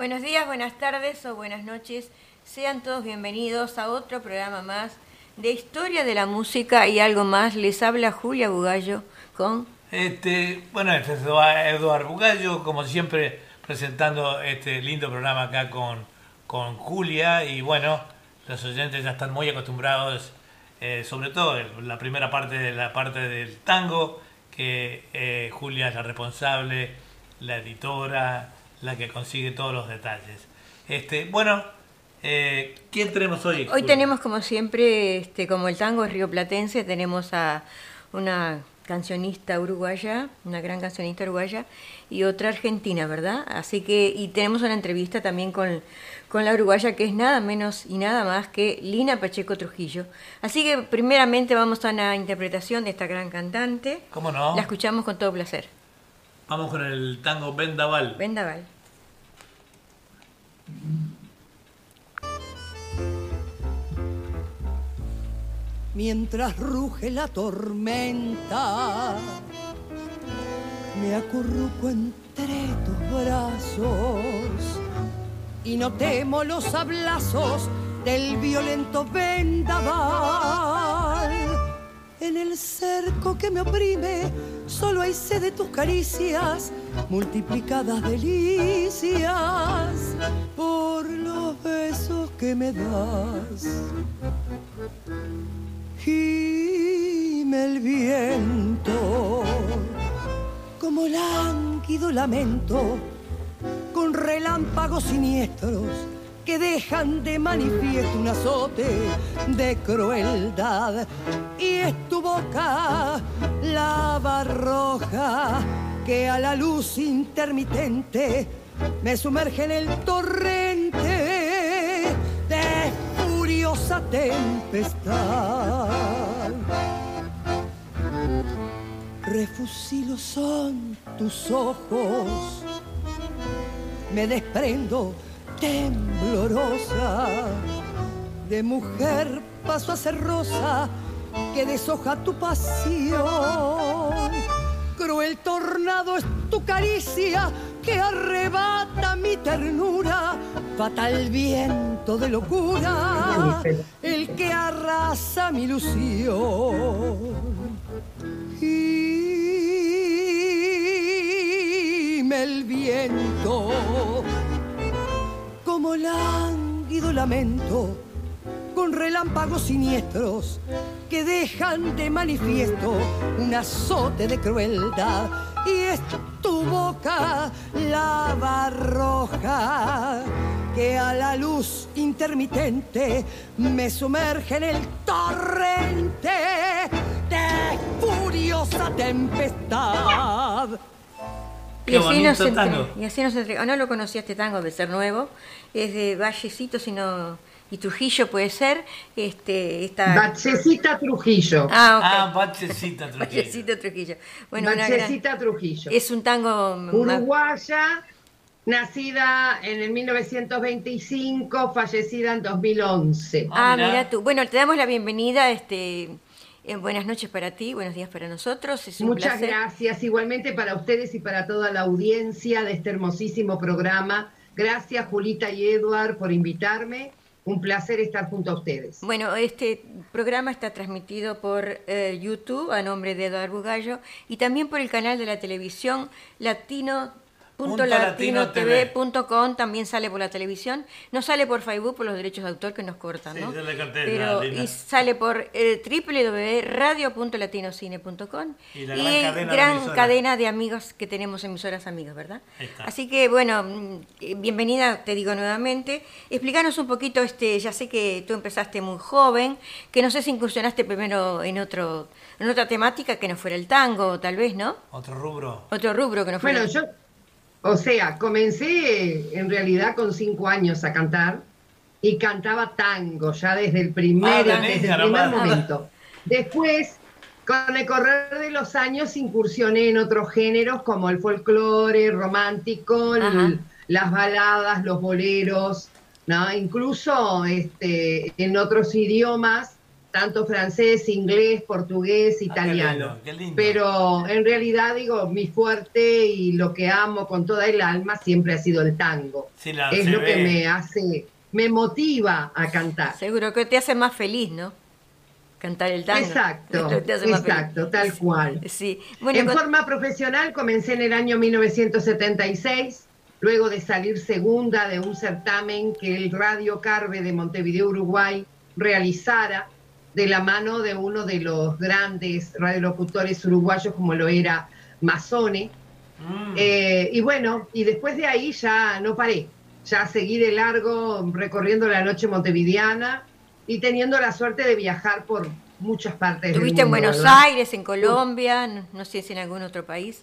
Buenos días, buenas tardes o buenas noches. Sean todos bienvenidos a otro programa más de Historia de la Música y algo más. Les habla Julia Bugallo con... Este, bueno, este es Eduardo Bugallo, como siempre, presentando este lindo programa acá con, con Julia. Y bueno, los oyentes ya están muy acostumbrados, eh, sobre todo la primera parte de la parte del tango, que eh, Julia es la responsable, la editora, la que consigue todos los detalles. Este, bueno, eh, ¿quién tenemos hoy? Hoy tenemos como siempre, este, como el tango es rioplatense, tenemos a una cancionista uruguaya, una gran cancionista uruguaya, y otra argentina, ¿verdad? Así que, y tenemos una entrevista también con, con la uruguaya, que es nada menos y nada más que Lina Pacheco Trujillo. Así que, primeramente, vamos a una interpretación de esta gran cantante. ¿Cómo no? La escuchamos con todo placer. Vamos con el tango Vendaval. Vendaval. Mientras ruge la tormenta, me acurruco entre tus brazos y no temo los ablazos del violento vendaval. En el cerco que me oprime, solo hay sed de tus caricias, multiplicadas delicias por los besos que me das. Gime el viento como lánguido lamento con relámpagos siniestros que dejan de manifiesto un azote de crueldad. Y es tu boca lava roja que a la luz intermitente me sumerge en el torrente de furiosa tempestad. Refusilo son tus ojos, me desprendo temblorosa, de mujer paso a ser rosa que deshoja tu pasión. Cruel tornado es tu caricia que arrebata mi ternura, fatal viento de locura, el que arrasa mi ilusión. Y el viento como lánguido lamento, con relámpagos siniestros que dejan de manifiesto un azote de crueldad. Y es tu boca lava roja que a la luz intermitente me sumerge en el torrente de furiosa tempestad. Y así, nos entre, y así nos entregó. No lo conocía este tango de ser nuevo. Es de Vallecito, sino y Trujillo puede ser. Este, esta... Bachecita Trujillo. Ah, okay. ah Bachecita Trujillo. Bachecita Trujillo. Bueno, Bachecita Trujillo. Es un tango... Uruguaya, nacida en el 1925, fallecida en 2011. Ah, mira. mira tú. Bueno, te damos la bienvenida. este eh, buenas noches para ti, buenos días para nosotros. Muchas gracias, igualmente para ustedes y para toda la audiencia de este hermosísimo programa. Gracias, Julita y Eduard, por invitarme. Un placer estar junto a ustedes. Bueno, este programa está transmitido por eh, YouTube a nombre de Eduardo Bugallo y también por el canal de la televisión Latino latinotv.com también sale por la televisión. No sale por Facebook por los derechos de autor que nos cortan, ¿no? Pero, y sale por eh, www.radio.latinocine.com y la gran, cadena, de amigos que tenemos, emisoras amigas, ¿verdad? Así que, bueno, mm, bienvenida, te digo nuevamente. Explícanos un poquito, este, ya sé que tú empezaste muy joven, que no sé si incursionaste primero en otro en otra temática que no fuera el tango, tal vez, ¿no? Otro rubro. Otro rubro que no fuera. Bueno, yo o sea, comencé en realidad con cinco años a cantar y cantaba tango ya desde el primer, ah, desde el primer momento. Después, con el correr de los años, incursioné en otros géneros como el folclore romántico, las baladas, los boleros, ¿no? incluso este, en otros idiomas tanto francés, inglés, portugués, Ah, italiano. qué lindo, qué lindo. Pero en realidad digo, mi fuerte y lo que amo con toda el alma siempre ha sido el tango. Sí, la- es lo ve. que me hace, me motiva a cantar. Seguro que te hace más feliz, ¿no? Cantar el tango. Exacto, exacto, tal cual. Sí. Bueno, en con- forma profesional comencé en el año 1976, luego de salir segunda de un certamen que el Radio Carve de Montevideo, Uruguay, realizara de la mano de uno de los grandes radiolocutores uruguayos como lo era Mazzone. Mm. Eh, y bueno, y después de ahí ya no paré, ya seguí de largo recorriendo la noche montevideana y teniendo la suerte de viajar por muchas partes del Estuviste en mundo, Buenos ¿verdad? Aires, en Colombia, no, no sé si en algún otro país.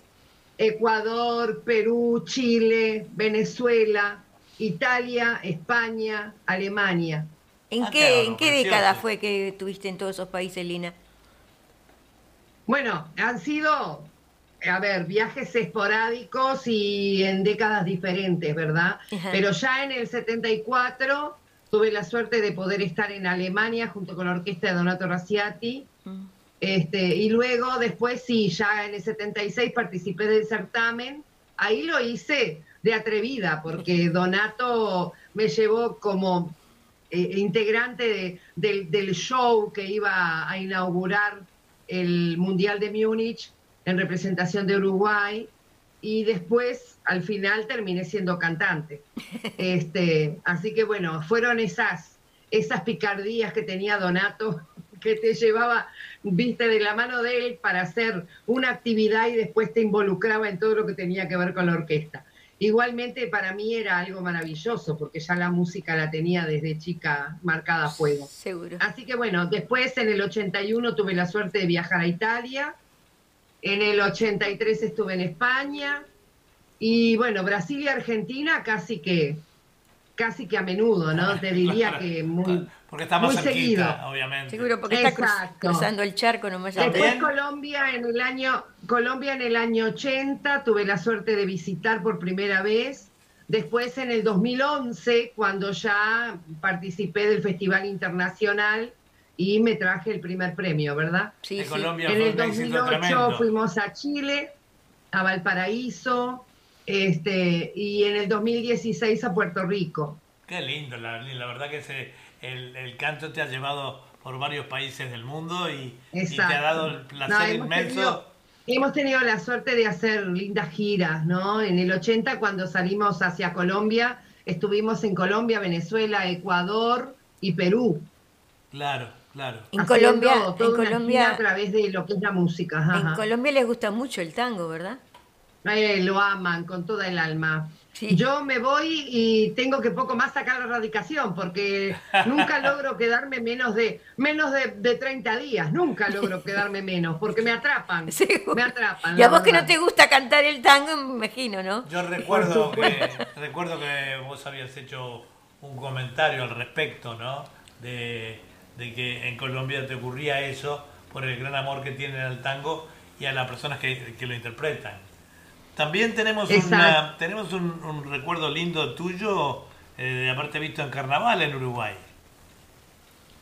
Ecuador, Perú, Chile, Venezuela, Italia, España, Alemania. ¿En Ah, qué, claro, ¿en qué precioso. década fue que estuviste en todos esos países, Lina? Bueno, han sido, a ver, viajes esporádicos y en décadas diferentes, ¿verdad? Ajá. Pero ya en el 74 tuve la suerte de poder estar en Alemania junto con la orquesta de Donato Raciati. Mm. Este, y luego, después sí, ya en el 76 participé del certamen. Ahí lo hice de atrevida, porque Donato me llevó como eh, integrante de- del, del show que iba a inaugurar el Mundial de Múnich en representación de Uruguay. Y después, al final, terminé siendo cantante. Este, así que bueno, fueron esas, esas picardías que tenía Donato, que te llevaba, viste, de la mano de él para hacer una actividad y después te involucraba en todo lo que tenía que ver con la orquesta. Igualmente para mí era algo maravilloso, porque ya la música la tenía desde chica marcada a fuego. Seguro. Así que bueno, después en el 81 tuve la suerte de viajar a Italia, en el 83 estuve en España y bueno, Brasil y Argentina casi que casi que a menudo, ¿no? Te diría Claro, que muy Porque está más muy cerquita, seguido. obviamente. Seguro porque está Exacto. cruzando el charco nomás. ya. También. Después Colombia en el año Colombia en el año 80 tuve la suerte de visitar por primera vez. Después en el 2011 cuando ya participé del Festival Internacional y me traje el primer premio, ¿verdad? Sí, En sí. Colombia En fue el un éxito 2008 tremendo. fuimos a Chile, a Valparaíso, este, y en el 2016 a Puerto Rico. Qué lindo, la, la verdad que ese, el, el canto te ha llevado por varios países del mundo y, y te ha dado el placer No, hemos inmenso. tenido- Hemos tenido la suerte de hacer lindas giras, ¿no? En el 80, cuando salimos hacia Colombia, estuvimos en Colombia, Venezuela, Ecuador y Perú. Claro, claro. En Colombia, toda en Colombia, a través de lo que es la música. ajá, en. Colombia les gusta mucho el tango, ¿verdad? Eh, lo aman con toda el alma. Sí. Yo me voy y tengo que poco más sacar la radicación porque nunca logro quedarme menos de menos de, de 30 días, nunca logro quedarme menos porque me atrapan, me atrapan. Y a vos que no te gusta cantar el tango, me imagino, ¿no? Yo recuerdo que, recuerdo que vos habías hecho un comentario al respecto, ¿no? De, de que en Colombia te ocurría eso por el gran amor que tienen al tango y a las personas que, que lo interpretan. También tenemos, una, tenemos un, un recuerdo lindo tuyo eh, de haberte visto en carnaval en Uruguay.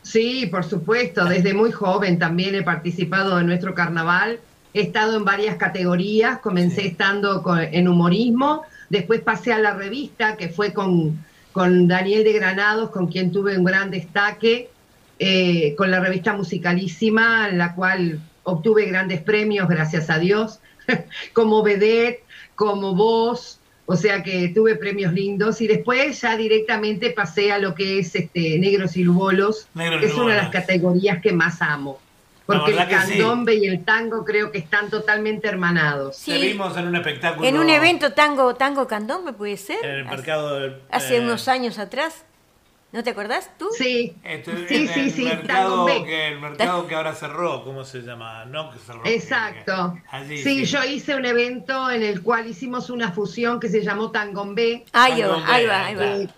Sí, por supuesto, desde muy joven también he participado en nuestro carnaval, he estado en varias categorías, comencé Sí. estando con- en humorismo, después pasé a la revista que fue con, con Daniel de Granados, con quien tuve un gran destaque, eh, con la revista Musicalísima, en la cual obtuve grandes premios, gracias a Dios, como vedette, como voz, o sea que tuve premios lindos y después ya directamente pasé a lo que es este Negros y Lubolos, Negros y que es una de las categorías que más amo. Porque el sí. candombe y el tango creo que están totalmente hermanados. Sí. Te vimos en un espectáculo. En un evento tango tango candombe, ¿puede ser? En el Hace- mercado del- Hace eh, unos años atrás. ¿No te acordás tú? Sí, Este, sí, en sí, el sí, mercado que, el mercado que ahora cerró, ¿cómo se llama? No, que cerró. Exacto. Allí, sí, yo hice un evento en el cual hicimos una fusión que se llamó Tangombé, Ahí va, ahí va, ahí va. eh,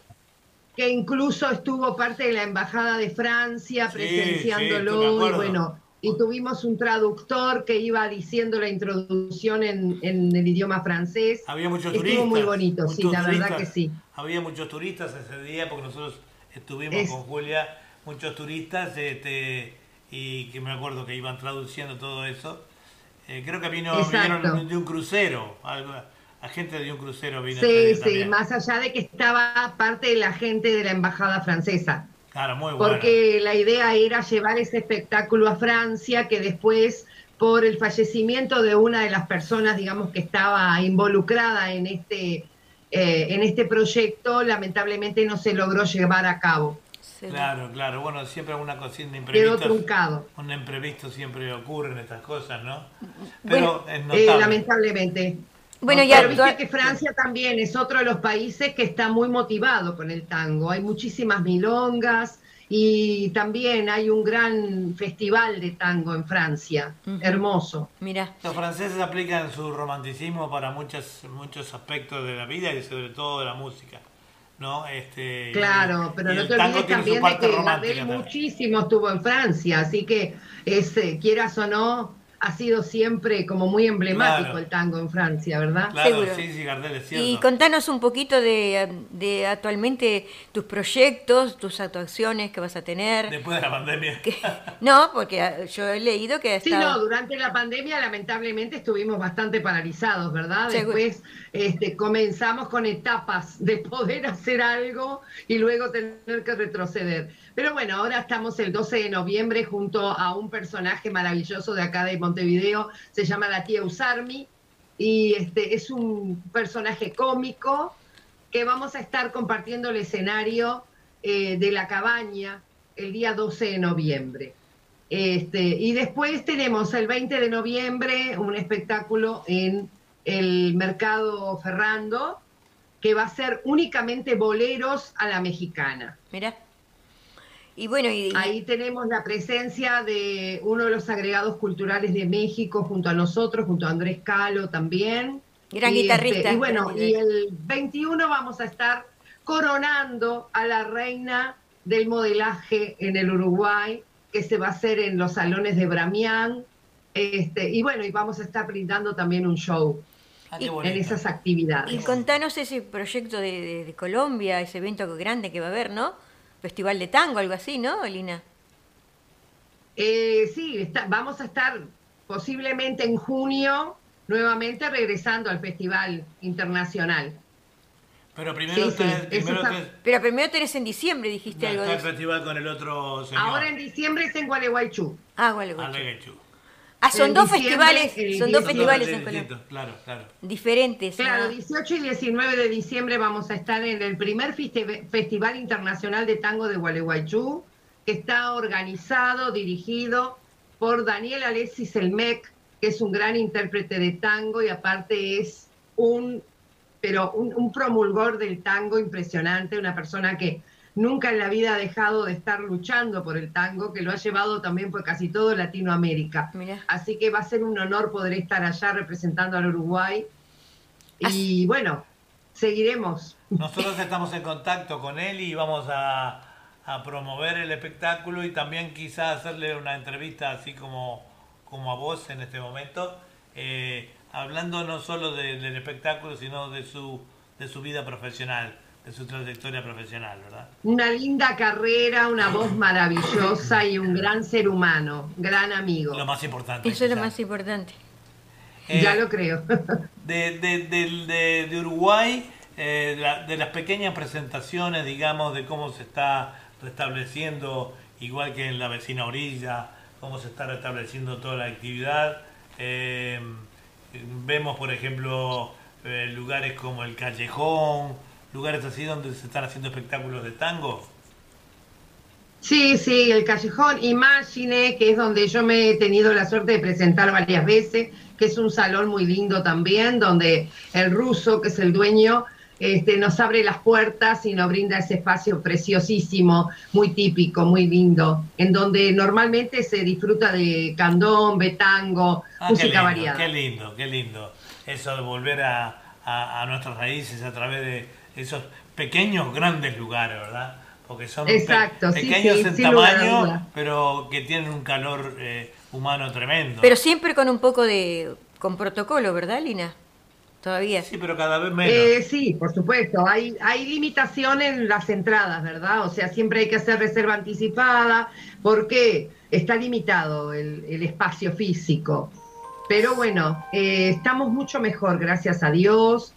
que incluso estuvo parte de la Embajada de Francia Sí, sí, presenciándolo y bueno, y tuvimos un traductor que iba diciendo la introducción en, en el idioma francés. Había muchos Estuvo turistas. muy bonito, sí, la verdad que sí. Había muchos turistas ese día porque nosotros estuvimos Es- con Julia, muchos turistas, este, y que me acuerdo que iban traduciendo todo eso. Eh, creo que vino, vinieron de un crucero, algo, agente de un crucero vino. Sí, sí, más allá de que estaba parte de la gente de la embajada francesa. Claro, muy bueno. Porque la idea era llevar ese espectáculo a Francia, que después, por el fallecimiento de una de las personas, digamos, que estaba involucrada en este, eh, en este proyecto, lamentablemente no se logró llevar a cabo. Claro, claro. Bueno, siempre una cocina imprevista. Quedó truncado. Un imprevisto siempre ocurre en estas cosas, ¿no? Pero es notable. Eh, lamentablemente. Bueno, ya Pero viste que Francia también es otro de los países que está muy motivado con el tango. Hay muchísimas milongas y también hay un gran festival de tango en Francia, hermoso. Mira, los franceses aplican su romanticismo para muchos muchos aspectos de la vida y sobre todo de la música. ¿no? Este, claro, pero no te olvides también de que Gardel muchísimo estuvo en Francia, así que es, eh, quieras o no, ha sido siempre como muy emblemático el tango en Francia, ¿verdad? Claro, sí, sí, Gardel es cierto. Y contanos un poquito de, actualmente tus proyectos, tus actuaciones que vas a tener. Después de la pandemia. no, porque ah, yo he leído que... Sí, no, durante la pandemia lamentablemente estuvimos bastante paralizados, ¿verdad? Después este, comenzamos con etapas de poder hacer algo y luego tener que retroceder. Pero bueno, ahora estamos el 12 de noviembre junto a un personaje maravilloso de acá de Montevideo, se llama la tía Usarmi, y este, es un personaje cómico que vamos a estar compartiendo el escenario eh, de la cabaña el día 12 de noviembre. Este, y después tenemos el 20 de noviembre un espectáculo en el Mercado Ferrando, que va a ser únicamente boleros a la mexicana. Mira. Y bueno, ahí tenemos la presencia de uno de los agregados culturales de México junto a nosotros, junto a Andrés Calo también. Gran este, guitarrista. y bueno, y el 21 vamos a estar coronando a la reina del modelaje en el Uruguay, que se va a hacer en los salones de Bramián. Este, y bueno, y vamos a estar brindando también un show. Ah, en esas actividades. Y contanos ese proyecto de Colombia, ese evento grande que va a haber, ¿no? Festival de tango, algo así, ¿no, Lina? Eh, sí, vamos a estar posiblemente en junio nuevamente regresando al Festival Internacional. Pero primero, Pero primero tenés en diciembre, dijiste algo. Está el festival con el otro señor. Ahora en diciembre es en Gualeguaychú. Ah, Gualeguaychú. Ah, son dos festivales, son dos festivales en Colombia. Claro, claro. Diferentes. Claro, 18 y 19 de diciembre vamos a estar en el primer Festival Internacional de Tango de Gualeguaychú, que está organizado, dirigido por Daniel Alexis Elmec, que es un gran intérprete de tango y aparte es un, pero un, un promulgor del tango impresionante, una persona que nunca en la vida ha dejado de estar luchando por el tango, que lo ha llevado también por casi todo Latinoamérica. Así que va a ser un honor poder estar allá representando al Uruguay. Y bueno, seguiremos. Nosotros estamos en contacto con él y vamos a, promover el espectáculo y también quizás hacerle una entrevista así como, como a vos en este momento, eh, hablando no solo del espectáculo, sino de su, de su vida profesional de su trayectoria profesional, ¿verdad? Una linda carrera, una voz maravillosa y un gran ser humano, gran amigo. Lo más importante. Eso es lo más importante. Eh, ya lo creo. de, de, de, Uruguay, eh, de las pequeñas presentaciones, digamos, de cómo se está restableciendo, igual que en la vecina orilla, cómo se está restableciendo toda la actividad. Eh, vemos, por ejemplo, lugares como el Callejón, lugares así donde se están haciendo espectáculos de tango? Sí, sí, el Callejón Imagine, que es donde yo me he tenido la suerte de presentar varias veces, que es un salón muy lindo también, donde el ruso, que es el dueño, este, nos abre las puertas y nos brinda ese espacio preciosísimo, muy típico, muy lindo, en donde normalmente se disfruta de candón, tango, ah, música variada. Qué lindo, qué lindo. Eso de volver a nuestras raíces a través de, esos pequeños, grandes lugares, ¿verdad? Porque son pequeños en tamaño, pero que tienen un calor eh, humano tremendo. Pero siempre con un poco de, con protocolo, ¿verdad, Lina? todavía. Sí, pero cada vez menos. Eh, sí, por supuesto. Hay, hay limitación en las entradas, ¿verdad? O sea, siempre hay que hacer reserva anticipada porque está limitado el, el espacio físico. Pero bueno, eh, estamos mucho mejor, gracias a Dios.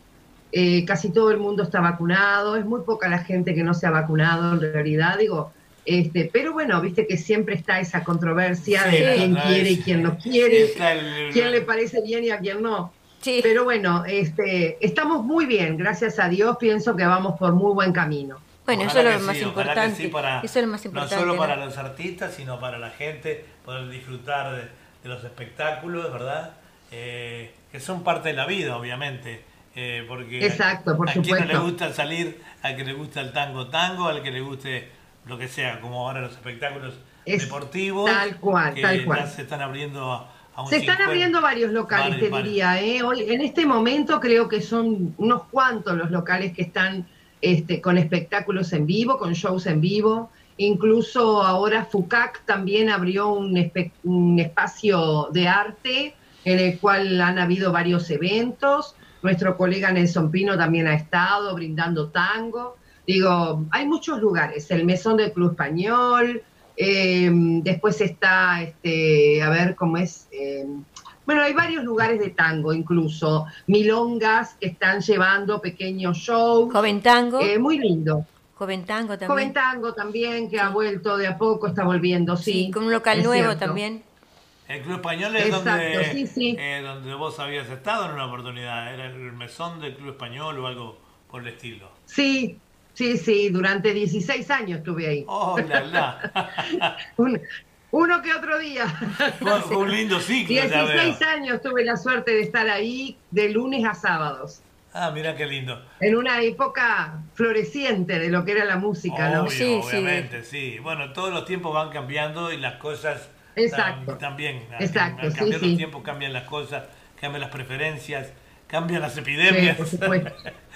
Eh, casi todo el mundo está vacunado. Es muy poca la gente que no se ha vacunado, en realidad. Digo, este, pero bueno, viste que siempre está esa controversia Sí, de quién quiere y quién no quiere, el- quién le parece bien y a quién no. Sí. Pero bueno, este, estamos muy bien, gracias a Dios, pienso que vamos por muy buen camino. Bueno, Ojalá eso es lo más sí, importante. sí para- eso es lo más importante. No solo ¿no? para los artistas, sino para la gente, poder disfrutar de, de los espectáculos, ¿verdad? Eh, que son parte de la vida, obviamente. Eh, porque Exacto, por a quien no le gusta salir, al que le gusta el tango, tango, al que le guste lo que sea, como ahora los espectáculos Es deportivos. tal cual, que tal cual. se están abriendo a, a un Se están 50. abriendo varios locales, Varios, te diría. ¿eh? Hoy, en este momento creo que son unos cuantos los locales que están este, con espectáculos en vivo, con shows en vivo. Incluso ahora FUCAC también abrió un, un espacio de arte en el cual han habido varios eventos. Nuestro colega Nelson Pino también ha estado brindando tango. Digo, hay muchos lugares, el Mesón del Club Español, eh, después está, este, a ver cómo es, eh, bueno, hay varios lugares de tango incluso, milongas que están llevando pequeños shows, Joven Tango. eh, muy lindo. Joven Tango también. Joven Tango también, que ha vuelto de a poco, está volviendo, sí. sí, con un local nuevo cierto. también. El Club Español es Exacto, donde, sí, sí. eh, donde vos habías estado en una oportunidad. Era el mesón del Club Español o algo por el estilo. Sí, sí, sí, durante 16 años estuve ahí. ¡Oh, la, la! Un- uno que otro día. Fue, fue un lindo ciclo, ya veo. 16 años tuve la suerte de estar ahí de lunes a sábados, Ah, mira qué lindo. en una época floreciente de lo que era la música, ¿no? Obvio, Sí, sí. obviamente, sí. Bueno, todos los tiempos van cambiando y las cosas Exacto. tam- también. Al- Exacto, al sí, cambiar sí. los tiempos cambian las cosas, cambian las preferencias, cambian las Sí, epidemias. por supuesto.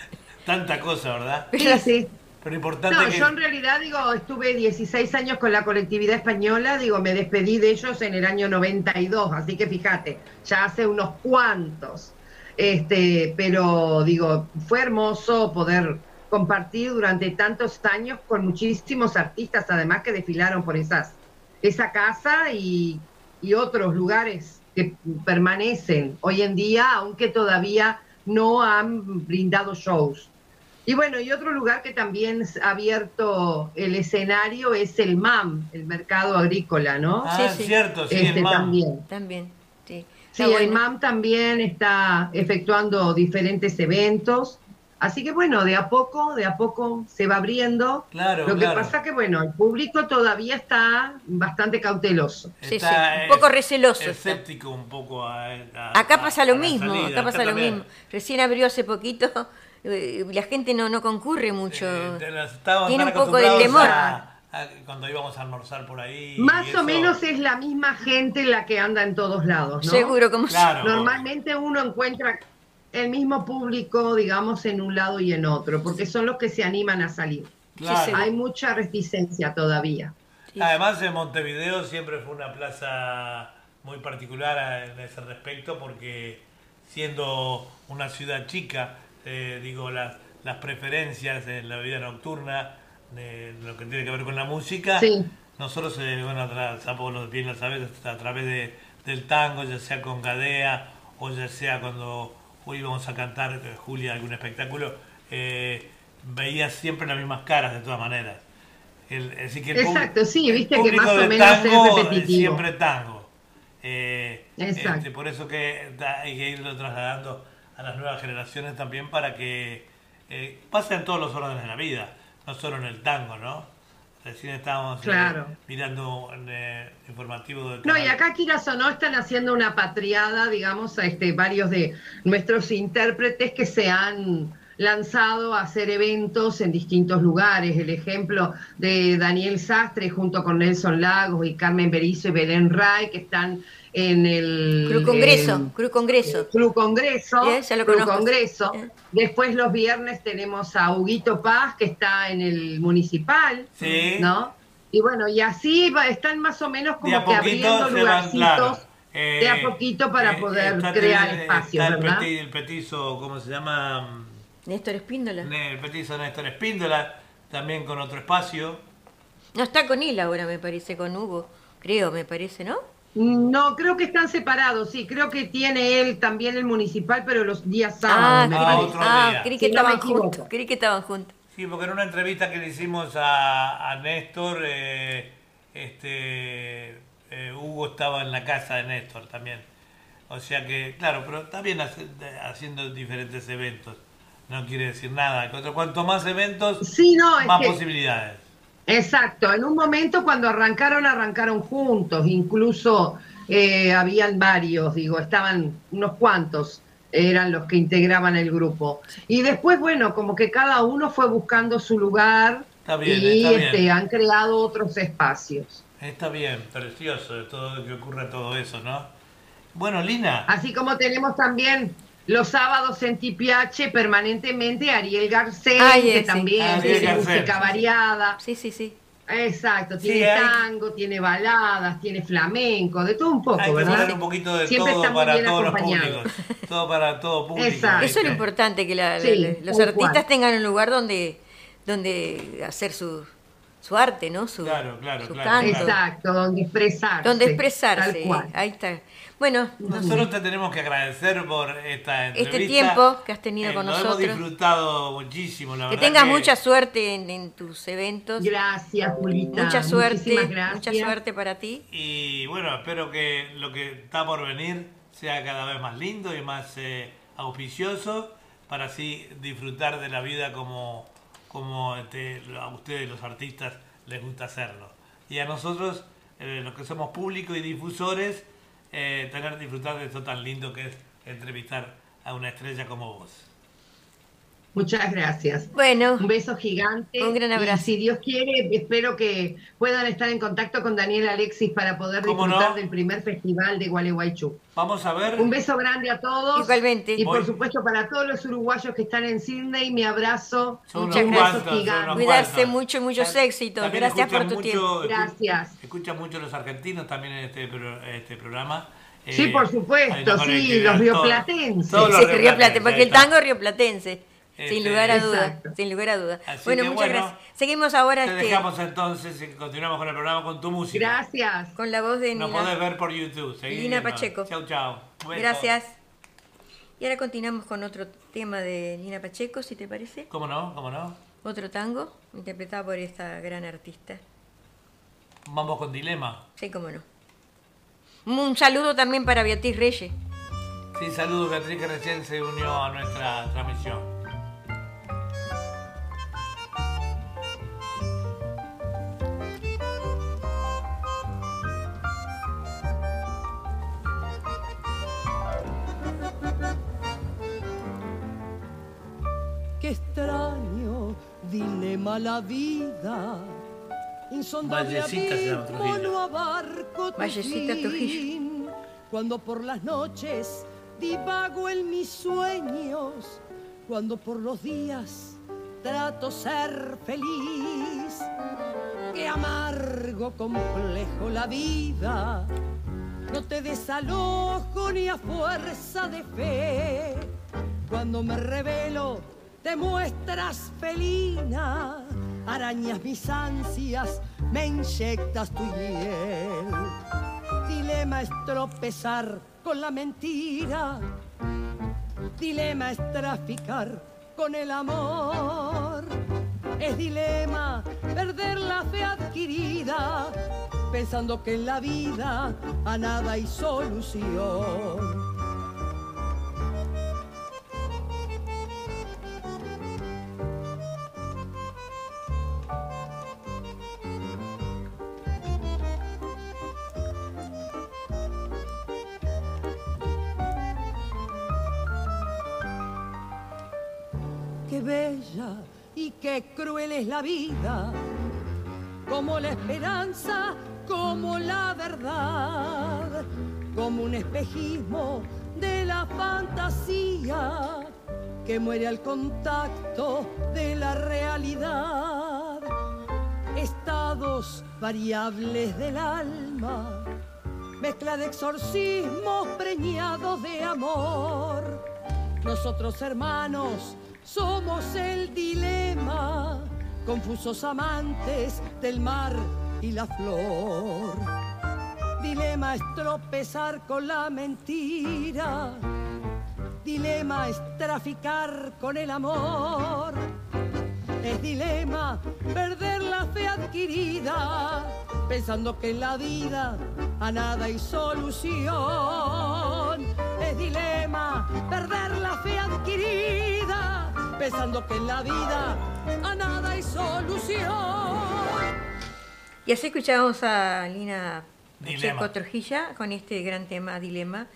Tanta cosa, ¿verdad? Pero Sí, sí. Pero importante No, que... yo en realidad digo, estuve 16 años con la colectividad española, digo, me despedí de ellos en el año 92, así que fíjate, ya hace unos cuantos. Este, pero digo, fue hermoso poder compartir durante tantos años con muchísimos artistas, además que desfilaron por esas, esa casa y, y otros lugares que permanecen hoy en día, aunque todavía no han brindado shows. Y bueno, y otro lugar que también ha abierto el escenario es el MAM, el mercado agrícola, ¿no? Ah, Sí, es sí. cierto, sí, este el MAM. también. También, sí. Sí, el. MAM también está efectuando diferentes eventos. Así que bueno, de a poco, de a poco se va abriendo. Claro, Lo que claro. pasa que bueno, el público todavía está bastante cauteloso. Sí, Está, sí, un poco receloso está. Escéptico un poco a, a- Acá pasa lo mismo, salida. acá pasa lo mismo. Recién abrió hace poquito, eh, la gente no, no concurre mucho. Eh, Tiene un poco de temor. a- a cuando íbamos a almorzar por ahí. Más o menos es la misma gente la que anda en todos lados, ¿no? Seguro, como Claro. Normalmente uno encuentra el mismo público, digamos, en un lado y en otro, porque son los que se animan a salir. Claro. Sí, Hay mucha reticencia todavía. Sí. Además, en Montevideo siempre fue una plaza muy particular en ese respecto, porque siendo una ciudad chica, eh, digo, las, las preferencias en la vida nocturna, de lo que tiene que ver con la música, Sí. nosotros, eh, bueno, vos bien lo sabés, a través de, del tango, ya sea con Gadea o ya sea cuando hoy íbamos a cantar, eh, Julia, algún espectáculo, eh, veías siempre las mismas caras de todas maneras. El, así que el pub- Exacto, sí, el viste que público más o menos es tango, eh, repetitivo. Siempre tango. Eh, Exacto. este, por eso que hay que irlo trasladando a las nuevas generaciones también para que eh, pase en todos los órdenes de la vida, no solo en el tango, ¿no? Recién estábamos eh, mirando eh, informativo No, y acá quieras o no están haciendo una patriada, digamos, a este, varios de nuestros intérpretes que se han lanzado a hacer eventos en distintos lugares. El ejemplo de Daniel Sastre junto con Nelson Lagos y Carmen Berizo y Belén Ray, que están en el Club Congreso, en- Club Congreso. Club Congreso, ya lo Club. Congreso. Eh. Después los viernes tenemos a Huguito Paz, que está en el municipal, Sí. ¿no? Y bueno, y así va- están más o menos como que abriendo van, lugarcitos de a poquito para eh, poder está crear el- espacios, está el, el petizo, ¿cómo se llama? Néstor Espíndola. El petizo Néstor Espíndola, también con otro espacio. No, está con él ahora, me parece, con Hugo. Creo, me parece, ¿no? No, creo que están separados, sí, creo que tiene él también el municipal, pero los días Ah, sábados, Ah, otro ah, creí que no estaban juntos. Creí que estaban juntos. Sí, porque en una entrevista que le hicimos a, a Néstor, eh, este, eh, Hugo estaba en la casa de Néstor también. O sea que, claro, pero está bien hace- haciendo diferentes eventos. No quiere decir nada. Cuanto más eventos, Sí, no, es más que- posibilidades. Exacto, en un momento cuando arrancaron, arrancaron juntos, incluso eh, habían varios, digo, estaban unos cuantos, eran los que integraban el grupo. Y después, bueno, como que cada uno fue buscando su lugar Está bien, y está bien. este, han creado otros espacios. Está bien, precioso de todo que ocurra todo eso, ¿no? Bueno, Lina, Así como tenemos también los sábados en TPH permanentemente Ariel Garcés, Ay, que sí. también Ariel tiene Garcés. música variada. Sí, sí, sí. Exacto, Sí, tiene hay- tango, tiene baladas, tiene flamenco, de todo un poco, hay que ¿verdad? un poquito de Siempre todo para bien todos los públicos. Todo para todo público. Exacto. Eso es lo importante, que la- Sí, la- los tal artistas cual. tengan un lugar donde, donde hacer su, su arte, ¿no? Su, Claro, claro, su claro, canto. claro. Exacto, donde expresarse. Donde Tal expresarse. cual. Ahí está. Bueno, Nosotros te tenemos que agradecer por esta entrevista. Este tiempo que has tenido Eh, con lo nosotros. hemos disfrutado muchísimo, la que verdad. tengas mucha suerte en, en tus eventos. Gracias, Julita. Mucha suerte, Muchísimas gracias. mucha suerte para ti. Y bueno, espero que lo que está por venir sea cada vez más lindo y más eh, auspicioso para así disfrutar de la vida como, como este, a ustedes los artistas les gusta hacerlo. Y a nosotros, eh, los que somos público y difusores, eh, tener disfrutar de esto tan lindo que es entrevistar a una estrella como vos. Muchas gracias. Bueno, Un beso gigante. Un gran abrazo. Y si Dios quiere, espero que puedan estar en contacto con Daniel Alexis para poder ¿Cómo disfrutar no? del primer festival de Gualeguaychú. Vamos a ver. Un beso grande a todos. Igualmente. Y por supuesto para todos los uruguayos que están en Sydney, mi abrazo. Son Muchas gracias. Cuidarse mucho, muchos éxitos. también Gracias por tu mucho- tiempo. Gracias. Escuchan mucho los argentinos también en este, pro- este programa. Sí, Eh, por hay supuesto, sí, los rioplatenses. todos los rioplatenses, Platense, porque el tango es rioplatense, Este, sin lugar a dudas, Exacto. sin lugar a dudas. Así Bueno, que muchas bueno, gracias. Seguimos ahora Te este, dejamos entonces y continuamos con el programa con tu música. Gracias. con la voz de Nos Nina. podés ver por YouTube. Seguí Lina viendo. Pacheco. Chau, chau. Gracias. Y ahora continuamos con otro tema de Nina Pacheco, si te parece. ¿Cómo no? ¿Cómo no? Otro tango, interpretado por esta gran artista. Vamos con Dilema. Sí, cómo no. Un saludo también para Beatriz Reyes. Sí, saludos Beatriz que recién se unió a nuestra transmisión. Qué extraño dilema la vida. Insondable Vallecita se llama abismo Trujillo. no abarco tu Vallecita, fin. Cuando por las noches divago en mis sueños, cuando por los días trato ser feliz. Qué amargo, complejo la vida. No te desalojo ni a fuerza de fe. Cuando me revelo, te muestras felina. Arañas mis ansias, me inyectas tu hiel. Dilema es tropezar con la mentira. Dilema es traficar con el amor. Es dilema perder la fe adquirida, pensando que en la vida a nada hay solución. Cruel es la vida, como la esperanza, como la verdad, como un espejismo de la fantasía que muere al contacto de la realidad. Estados variables del alma mezcla de exorcismos preñados de amor. Nosotros hermanos somos el dilema, confusos amantes del mar y la flor. Dilema es tropezar con la mentira, dilema es traficar con el amor. Es dilema perder la fe adquirida, pensando que en la vida a nada hay solución. Es dilema perder la fe adquirida, pensando que en la vida a nada hay solución. Y así escuchábamos a Lina. Pacheco Trujilla con este gran tema, Dilema,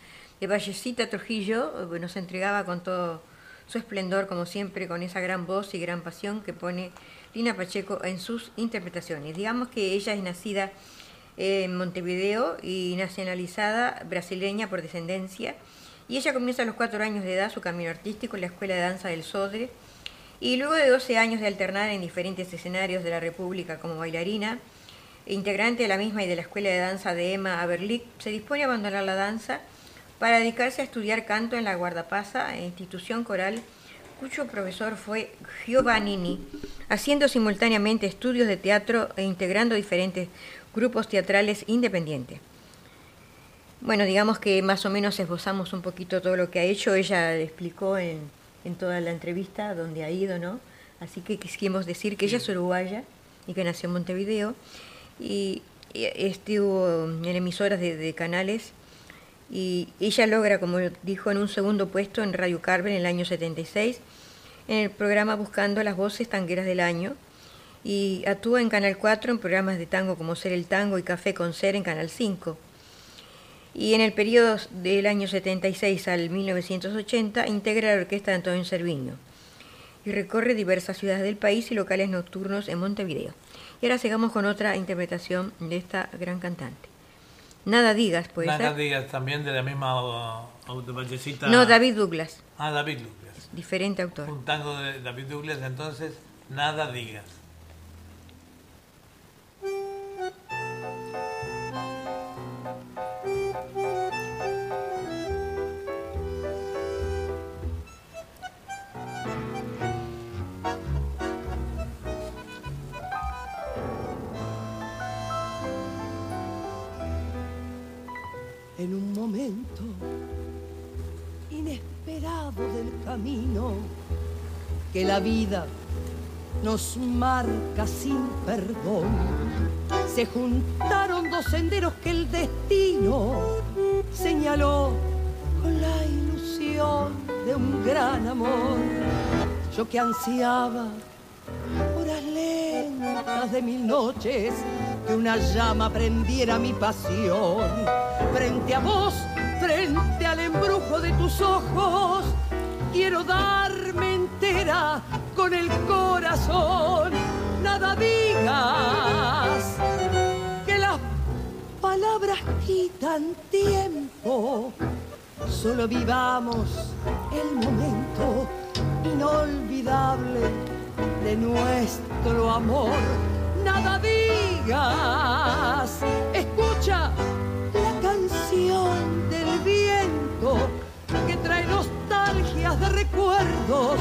de Vallecita Trujillo, eh, nos entregaba con todo su esplendor, como siempre, con esa gran voz y gran pasión que pone Lina Pacheco en sus interpretaciones. Digamos que ella es nacida en Montevideo y nacionalizada brasileña por descendencia, y ella comienza a los cuatro años de edad su camino artístico en la Escuela de Danza del Sodre, y luego de 12 años de alternar en diferentes escenarios de la República como bailarina, integrante de la misma y de la Escuela de Danza de Emma Aberlich, se dispone a abandonar la danza para dedicarse a estudiar canto en la Guardapasa, institución coral cuyo profesor fue Giovannini, haciendo simultáneamente estudios de teatro e integrando diferentes grupos teatrales independientes. Bueno, digamos que más o menos esbozamos un poquito todo lo que ha hecho, ella explicó en, en toda la entrevista donde ha ido, ¿no? Así que quisimos decir que ella es uruguaya y que nació en Montevideo y, y estuvo en emisoras de, de canales y ella logra, como dijo, en un segundo puesto en Radio Carmen en el año 76, en el programa Buscando las Voces Tangueras del Año, y actúa en Canal 4 en programas de tango como Ser el Tango y Café con Ser en Canal 5. Y en el periodo del año 76 al 1980 integra la orquesta de Antonio Cerviño y recorre diversas ciudades del país y locales nocturnos en Montevideo. Y ahora sigamos con otra interpretación de esta gran cantante. Nada digas, puede Nada ser. digas también de la misma uh, de Vallecita. No, David Douglas, Ah, David Lucas. diferente autor. Un tango de David Douglas, entonces, nada digas. En un momento inesperado del camino que la vida nos marca sin perdón. Se juntaron dos senderos que el destino señaló con la ilusión de un gran amor. Yo que ansiaba horas lentas de mil noches que una llama prendiera mi pasión. Frente a vos, frente al embrujo de tus ojos, quiero darme entera con el corazón. Nada digas que las palabras quitan tiempo. Solo vivamos el momento inolvidable de nuestro amor. Nada digas, escucha la canción del viento que trae nostalgias de recuerdos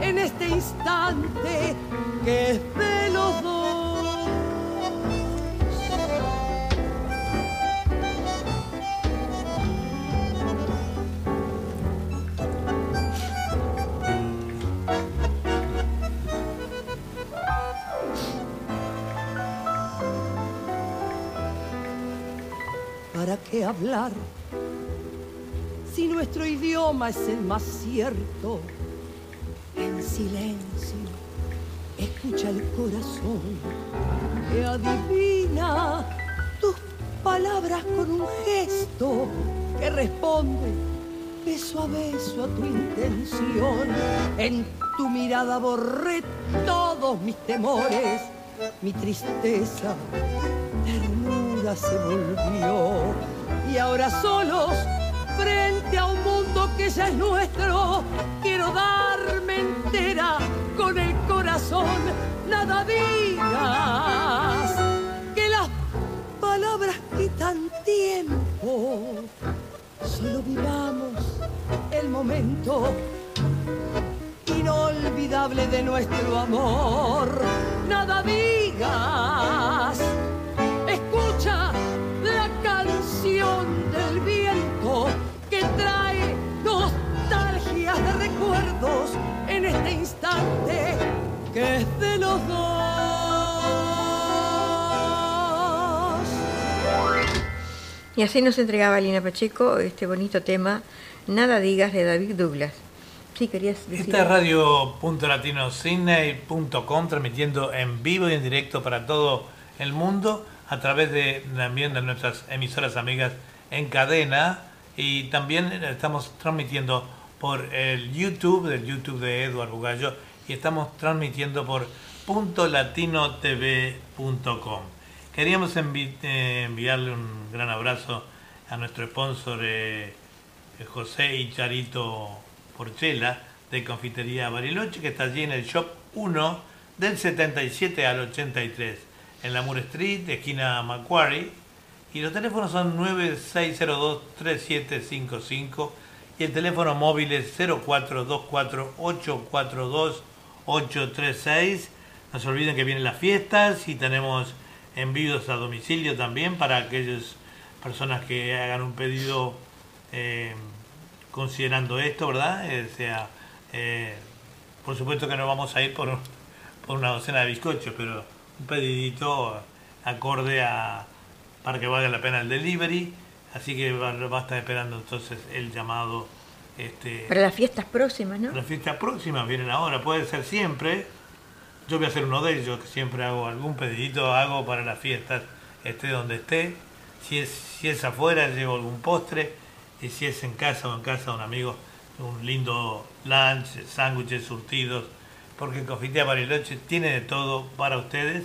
en este instante que es de los dos. ¿Para qué hablar si nuestro idioma es el más cierto? En silencio, escucha el corazón que adivina tus palabras con un gesto que responde beso a beso a tu intención. En tu mirada borré todos mis temores, mi tristeza, se volvió. Y ahora solos, frente a un mundo que ya es nuestro, quiero darme entera con el corazón. Nada digas que las palabras quitan tiempo. vivamos el momento inolvidable de nuestro amor. Nada digas, Y así nos entregaba Lina Pacheco este bonito tema, Nada digas de David Douglas. Sí, querías decir. Esta es radio.latinosidney.com transmitiendo en vivo y en directo para todo el mundo a través de también de nuestras emisoras amigas en cadena y también estamos transmitiendo por el YouTube, del YouTube de Eduardo Bugallo y estamos transmitiendo por .latinotv.com. Queríamos eh, enviarle un gran abrazo a nuestro sponsor eh, José y Charito Porchela de Confitería Bariloche, que está allí en el Shop 1 del 77 al 83, en la Moore Street, esquina Macquarie. Y los teléfonos son 9602-3755 y el teléfono móvil es 0424-842-836. No se olviden que vienen las fiestas y tenemos envíos a domicilio también para aquellas personas que hagan un pedido eh, considerando esto, ¿verdad? Eh, sea, eh, por supuesto que no vamos a ir por, por una docena de bizcochos, pero un pedidito acorde a para que valga la pena el delivery, así que va, va a estar esperando entonces el llamado este, Para las fiestas próximas, ¿no? las fiestas próximas vienen ahora, puede ser siempre. Yo voy a hacer uno de ellos, que siempre hago algún pedidito, hago para las fiestas, esté donde esté. Si es, si es afuera, llevo algún postre. Y si es en casa o en casa de un amigo, un lindo lunch, sándwiches surtidos. Porque Confitería Bariloche tiene de todo para ustedes.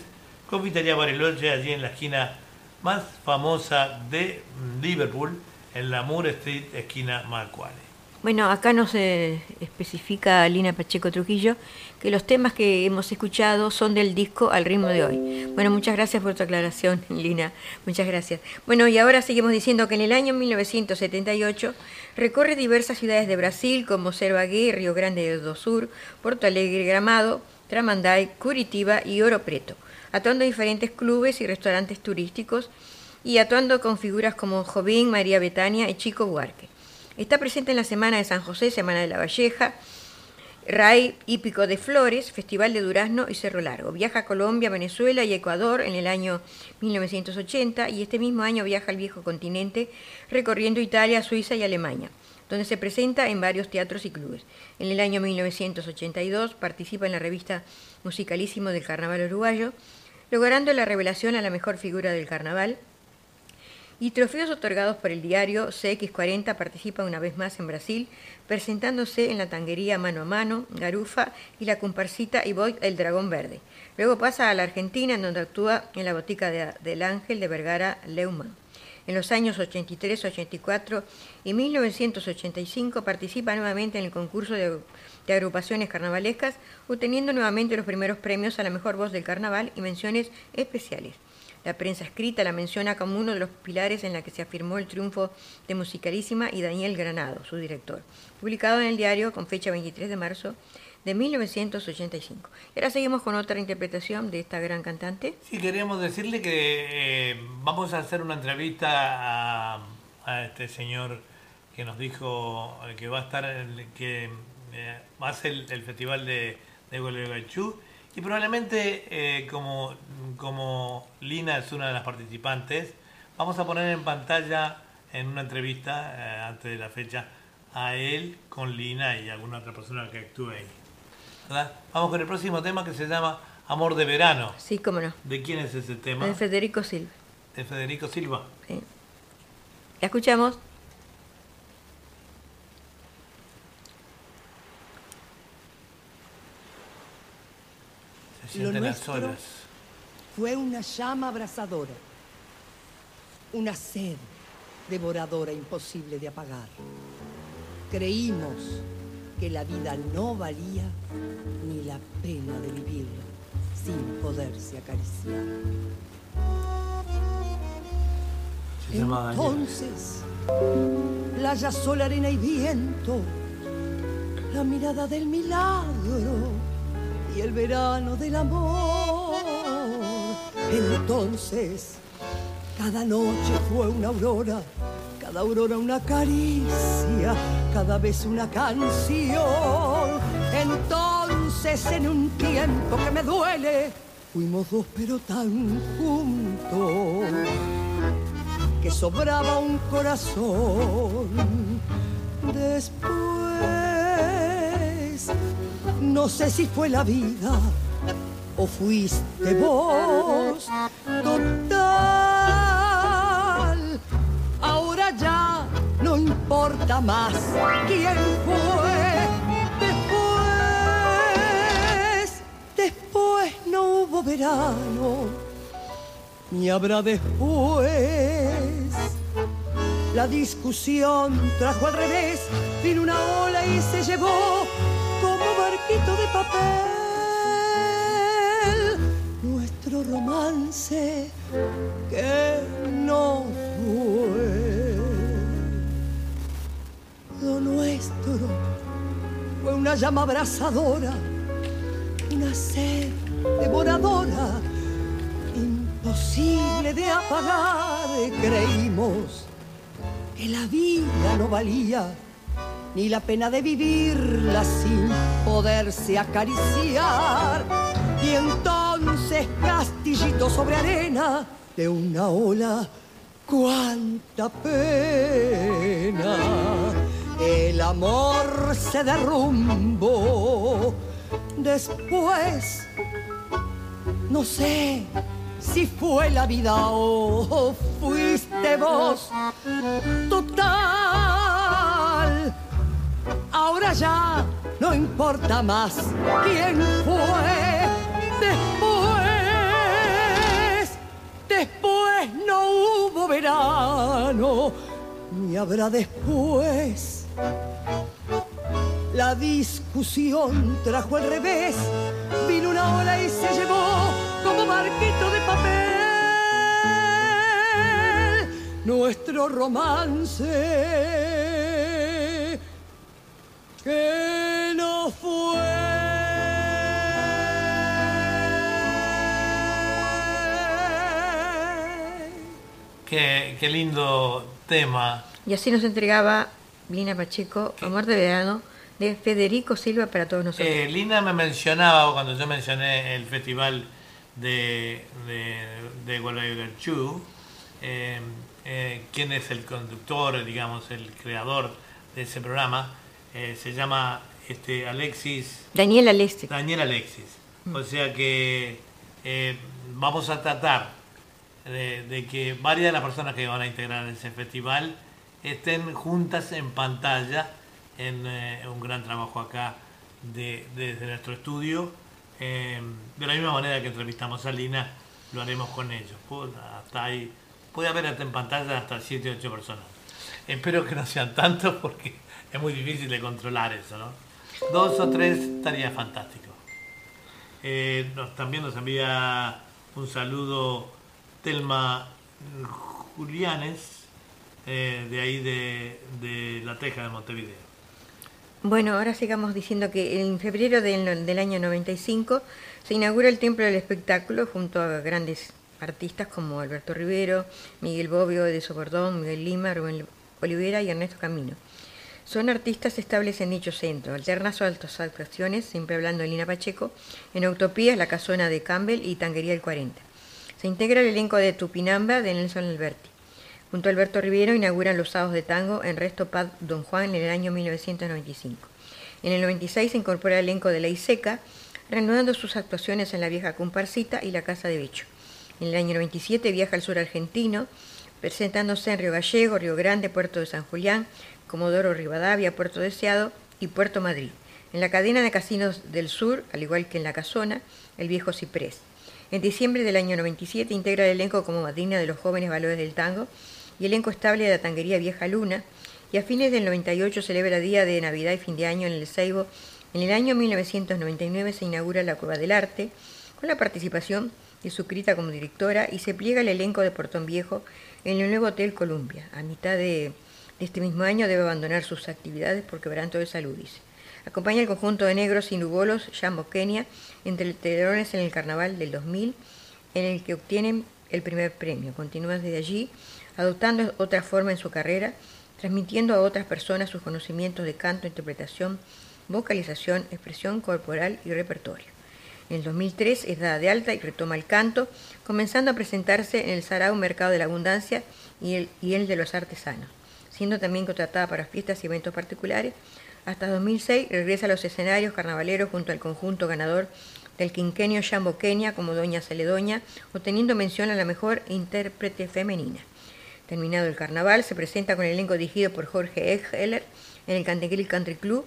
Confitería Bariloche, allí en la esquina más famosa de Liverpool, en la Moore Street, esquina Macquarie. Bueno, acá nos especifica Lina Pacheco Trujillo que los temas que hemos escuchado son del disco Al ritmo de hoy. Bueno, muchas gracias por tu aclaración, Lina. Muchas gracias. Bueno, y ahora seguimos diciendo que en el año 1978 recorre diversas ciudades de Brasil como Cervagué, Río Grande do Sur, Porto Alegre, Gramado, Tramanday, Curitiba y Oro Preto, actuando en diferentes clubes y restaurantes turísticos y actuando con figuras como Jovín, María Betania y Chico Buarque. Está presente en la Semana de San José, Semana de la Valleja, RAI Hípico de Flores, Festival de Durazno y Cerro Largo. Viaja a Colombia, Venezuela y Ecuador en el año 1980 y este mismo año viaja al viejo continente recorriendo Italia, Suiza y Alemania, donde se presenta en varios teatros y clubes. En el año 1982 participa en la revista Musicalísimo del Carnaval Uruguayo, logrando la revelación a la mejor figura del carnaval y trofeos otorgados por el diario CX40 participa una vez más en Brasil, presentándose en la tanguería Mano a Mano, Garufa y la comparsita y Boy El Dragón Verde. Luego pasa a la Argentina, en donde actúa en la botica de- del Ángel de Vergara Leumann. En los años 83, 84 y 1985 participa nuevamente en el concurso de agrupaciones carnavalescas, obteniendo nuevamente los primeros premios a la mejor voz del carnaval y menciones especiales. La prensa escrita la menciona como uno de los pilares en la que se afirmó el triunfo de Musicalísima y Daniel Granado, su director, publicado en el diario con fecha 23 de marzo de 1985. Y ahora seguimos con otra interpretación de esta gran cantante. Sí, queríamos decirle que eh, vamos a hacer una entrevista a, este señor que nos dijo que va a estar, que eh, ser el, el festival de, de Gualeguaychú y probablemente eh, como, como Lina es una de las participantes, vamos a poner en pantalla en una entrevista eh, antes de la fecha a él con Lina y alguna otra persona que actúe ahí. ¿verdad? Vamos con el próximo tema que se llama Amor de Verano. Sí, cómo no. ¿De quién es ese tema? De Federico Silva. De Federico Silva. Sí. ¿La escuchamos? Lo las nuestro olas. Fue una llama abrasadora, una sed devoradora imposible de apagar. Creímos que la vida no valía ni la pena de vivirla sin poderse acariciar. Entonces, playa, sol, arena y viento, la mirada del milagro y el verano del amor. Entonces, cada noche fue una aurora, cada aurora una caricia, cada vez una canción. Entonces, en un tiempo que me duele, fuimos dos pero tan juntos que sobraba un corazón. Después, no sé si fue la vida o fuiste vos. Total, ahora ya no importa más quién fue. Después, después no hubo verano, ni habrá después. La discusión trajo al revés, vino una ola y se llevó como barquito de papel nuestro romance que no fue. Lo nuestro fue una llama abrasadora, una sed devoradora, imposible de apagar. Creímos que la vida no valía ni la pena de vivirla sin poderse acariciar. Y entonces castillito sobre arena de una ola, cuánta pena. El amor se derrumbó. Después, no sé si fue la vida o fuiste vos. Total, ahora ya no importa más quién fue. Después, después no hubo verano, ni habrá después. La discusión trajo al revés, vino una ola y se llevó como barquito de papel nuestro romance que no fue. Qué, qué lindo tema. Y así nos entregaba Lina Pacheco, Amor de Verano, de Federico Silva para todos nosotros. Eh, Lina me mencionaba cuando yo mencioné el festival de, de, de Gualeguaychú, eh, eh, quién es el conductor, digamos, el creador de ese programa, eh, se llama este, Alexis Daniel Aleste. Daniel Alexis. O sea que eh, vamos a tratar de, de que varias de las personas que van a integrar ese festival estén juntas en pantalla en eh, un gran trabajo acá de- desde nuestro estudio. Eh, de la misma manera que entrevistamos a Lina, lo haremos con ellos. Pu- Hasta ahí, puede haber hasta en pantalla hasta 7 o 8 personas. Espero que no sean tantos porque es muy difícil de controlar eso, ¿no? Dos o tres estaría fantástico. Eh, también nos envía un saludo Telma Julianes, eh, de ahí de, La Teja de Montevideo. Bueno, ahora sigamos diciendo que en febrero del, del año 95 se inaugura el Templo del Espectáculo junto a grandes artistas como Alberto Rivero, Miguel Bobbio, de Sobordón, Miguel Lima, Rubén Olivera y Ernesto Camino. Son artistas estables en dicho centro, alternas sus altas actuaciones, siempre hablando de Lina Pacheco, en Utopías, La Casona de Campbell y Tanguería del 40. Se integra el elenco de Tupinamba de Nelson Alberti. Junto a Alberto Rivero inauguran los sábados de tango en Resto Paz Don Juan en el año 1995. En el 96 se incorpora el elenco de La Iseca, reanudando sus actuaciones en la vieja comparsita y la Casa de Becho. En el año 97 viaja al sur argentino, presentándose en Río Gallego, Río Grande, Puerto de San Julián, Comodoro Rivadavia, Puerto Deseado y Puerto Madrid. En la cadena de casinos del sur, al igual que en la Casona, el viejo Ciprés. En diciembre del año 97 integra el elenco como madrina de los jóvenes valores del tango y elenco estable de la tanguería Vieja Luna, y a fines del 98 celebra Día de Navidad y Fin de Año en el Seibo. En el año 1999 se inaugura la Cueva del Arte, con la participación de suscrita como directora y se pliega el elenco de Portón Viejo en el nuevo Hotel Columbia. A mitad de, este mismo año debe abandonar sus actividades por quebranto de salud, dice. Acompaña el conjunto de negros sin ubolos Jambo Kenia entre telones en el carnaval del 2000, en el que obtienen el primer premio. Continúa desde allí, adoptando otra forma en su carrera, transmitiendo a otras personas sus conocimientos de canto, interpretación, vocalización, expresión corporal y repertorio. En el 2003 es dada de alta y retoma el canto, comenzando a presentarse en el Sarao Mercado de la Abundancia y y el de los Artesanos, siendo también contratada para fiestas y eventos particulares. Hasta 2006 regresa a los escenarios carnavaleros junto al conjunto ganador del quinquenio Jambo Kenia como Doña Celedoña, obteniendo mención a la mejor intérprete femenina. Terminado el carnaval, se presenta con el elenco dirigido por Jorge Heller en el Cantegril Country Club,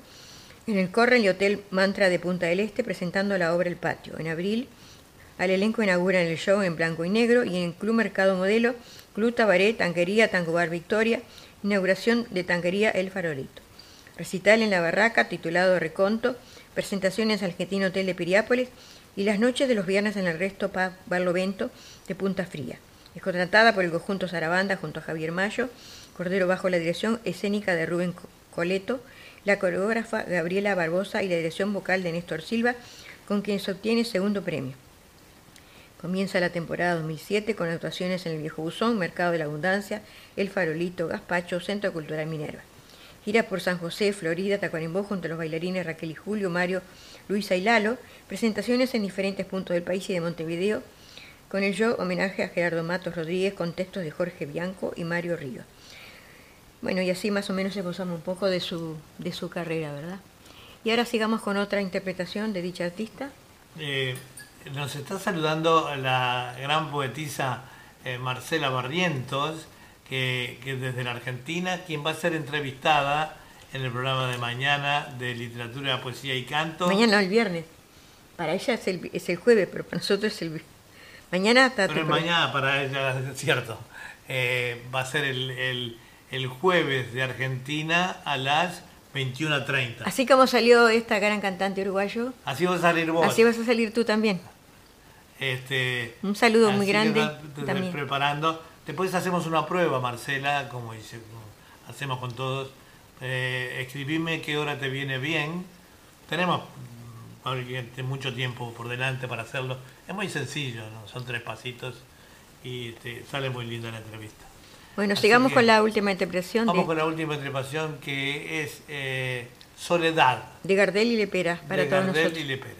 en el Corren y Hotel Mantra de Punta del Este, presentando la obra El Patio. En abril, al elenco inaugura en el show en blanco y negro y en el Club Mercado Modelo, Club Tabaré, Tanquería, Tango Bar Victoria, inauguración de Tanquería El Farolito. Recital en la Barraca, titulado Reconto, presentaciones al Argentino Hotel de Piriápolis y las noches de los viernes en el Resto Pub Barlovento de Punta Fría. Es contratada por el conjunto Sarabanda junto a Javier Mayo, Cordero bajo la dirección escénica de Rubén Coleto, la coreógrafa Gabriela Barbosa y la dirección vocal de Néstor Silva, con quien se obtiene segundo premio. Comienza la temporada 2007 con actuaciones en el Viejo Buzón, Mercado de la Abundancia, El Farolito, Gaspacho, Centro Cultural Minerva. Gira por San José, Florida, Tacuarembó junto a los bailarines Raquel y Julio, Mario, Luisa y Lalo. Presentaciones en diferentes puntos del país y de Montevideo, con el show homenaje a Gerardo Matos Rodríguez con textos de Jorge Bianco y Mario Río. Bueno, y así más o menos esbozamos un poco de su, de su carrera, ¿verdad? Y ahora sigamos con otra interpretación de dicha artista. Eh, nos está saludando la gran poetisa eh, Marcela Barrientos, que, que, desde la Argentina, quien va a ser entrevistada en el programa de mañana de literatura, poesía y canto. Mañana, el viernes. Para ella es el, es el jueves, pero para nosotros es el mañana. Está pero mañana para ella, es cierto. Eh, va a ser el, el, el jueves de Argentina a las 21.30. Así como salió esta gran cantante uruguayo. Así vas a salir vos. Así vas a salir tú también. Este, Un saludo muy grande. Que también. Preparando. Después hacemos una prueba, Marcela, como dice, hacemos con todos. Eh, escribime qué hora te viene bien. Tenemos mucho tiempo por delante para hacerlo. Es muy sencillo, ¿no? son tres pasitos y este, sale muy linda la entrevista. Bueno, Así sigamos con la última interpretación. Vamos de... con la última interpretación que es eh, Soledad. De Gardel y Lepera, para de todos Gardel nosotros. y Lepera.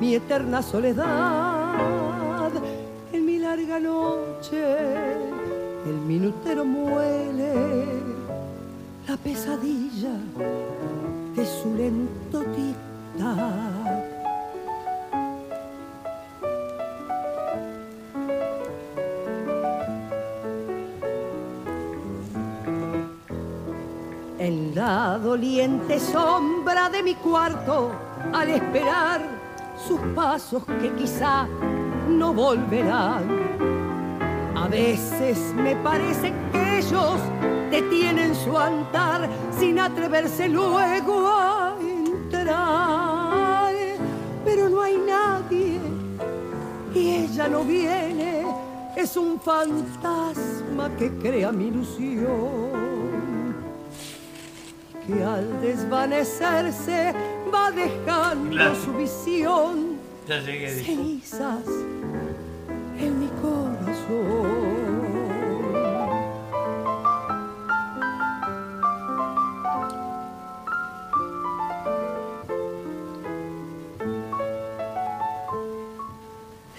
mi eterna soledad. En mi larga noche el minutero muele la pesadilla de su lento tic-tac. En la doliente sombra de mi cuarto, al esperar sus pasos que quizá no volverán. A veces me parece que ellos detienen su andar sin atreverse luego a entrar. Pero no hay nadie y ella no viene, es un fantasma que crea mi ilusión que al desvanecerse va dejando su visión. Ya llegué, cenizas en mi corazón.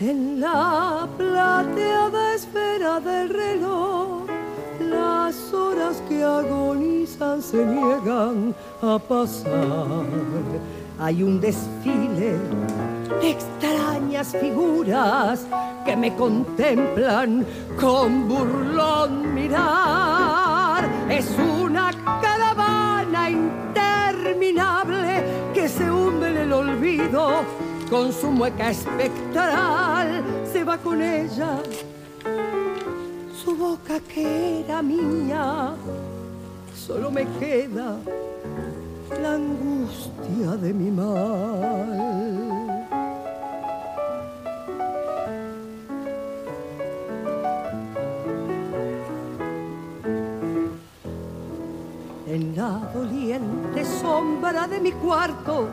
En la plateada esfera del reloj, las horas que agonizan se niegan a pasar. Hay un desfile de extrañas figuras que me contemplan con burlón mirar. Es una caravana interminable que se hunde en el olvido con su mueca espectral. Se va con ella su boca que era mía. Solo me queda la angustia de mi mal. En la doliente sombra de mi cuarto,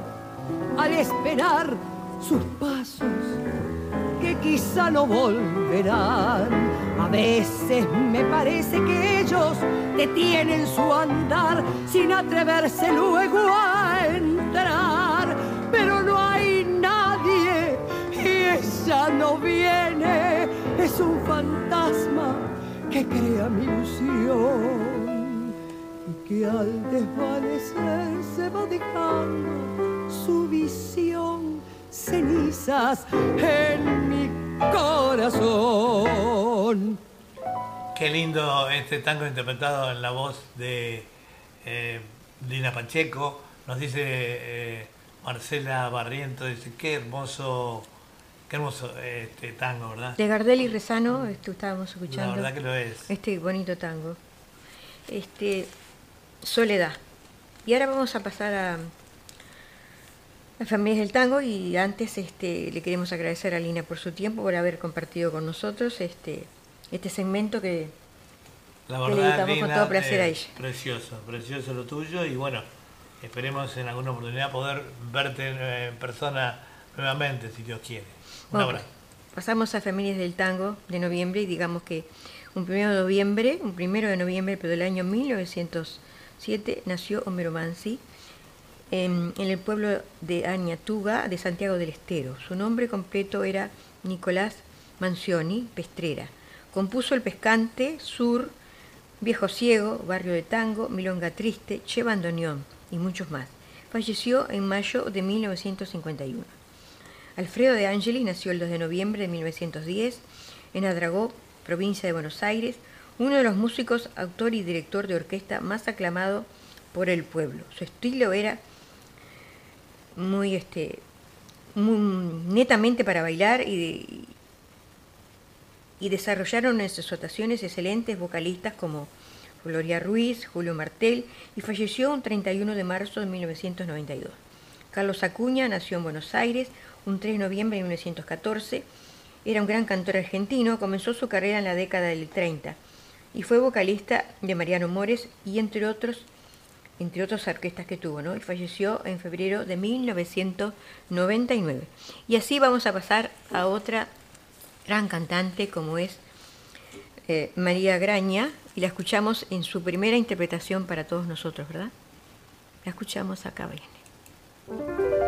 al esperar sus pasos, que quizá no volverán. A veces me parece que ellos detienen su andar sin atreverse luego a entrar, pero no hay nadie y ella no viene, es un fantasma que crea mi ilusión y que al desvanecer se va dejando su visión cenizas en mi corazón. Qué lindo este tango interpretado en la voz de eh, Lina Pacheco. Nos dice eh, Marcela Barriento, dice, qué hermoso, qué hermoso este tango, ¿verdad? De Gardel y Rezano esto estábamos escuchando. La verdad que lo es. Este bonito tango. Este, Soledad. Y ahora vamos a pasar a las familias del tango y antes este, le queremos agradecer a Lina por su tiempo, por haber compartido con nosotros este, este segmento que, La que le verdad, dedicamos con Lina, todo placer a eh, ella. Precioso, precioso lo tuyo y bueno, esperemos en alguna oportunidad poder verte eh, en persona nuevamente, si Dios quiere. Un Bueno, abrazo. Pasamos a Familias del Tango de noviembre y digamos que un primero de noviembre, un primero de noviembre, pero del año 1907, nació Homero Mansi en, el pueblo de Añatuga de Santiago del Estero. Su nombre completo era Nicolás Mancioni Pestrera. Compuso El Pescante, Sur, Viejo Ciego, Barrio de Tango, Milonga Triste, Che Bandoneón y muchos más. Falleció en mayo de 1951. Alfredo de Angeli nació el 2 de noviembre de 1910 en Adragó, provincia de Buenos Aires, uno de los músicos, autor y director de orquesta más aclamado por el pueblo. Su estilo era muy, este, muy netamente para bailar y, y desarrollaron en sus actuaciones excelentes vocalistas como Gloria Ruiz, Julio Martel y falleció un 31 de marzo de 1992. Carlos Acuña nació en Buenos Aires un 3 de noviembre de 1914. Era un gran cantor argentino, comenzó su carrera en la década del 30 y fue vocalista de Mariano Mores y entre otros entre otras orquestas que tuvo, ¿no? Y falleció en febrero de 1999. Y así vamos a pasar a otra gran cantante como es eh, María Graña y la escuchamos en su primera interpretación para todos nosotros, ¿verdad? La escuchamos acá, viene.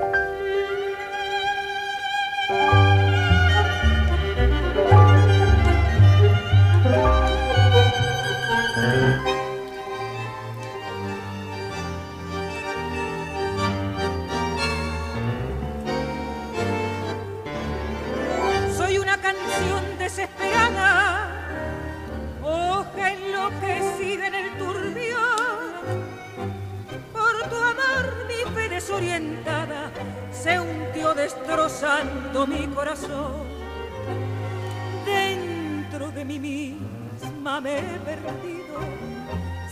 Destrozando mi corazón. Dentro de mí misma me he perdido,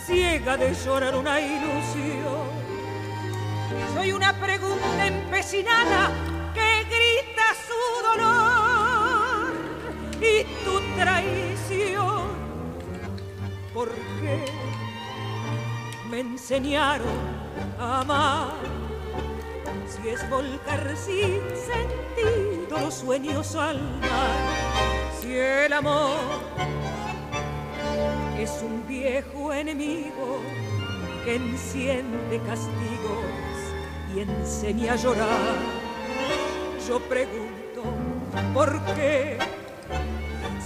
ciega de llorar una ilusión. Soy una pregunta empecinada que grita su dolor y tu traición. ¿Por qué me enseñaron a amar? Si es volcar sin sentido los sueños al mar, si el amor es un viejo enemigo que enciende castigos y enseña a llorar. Yo pregunto, ¿Por qué?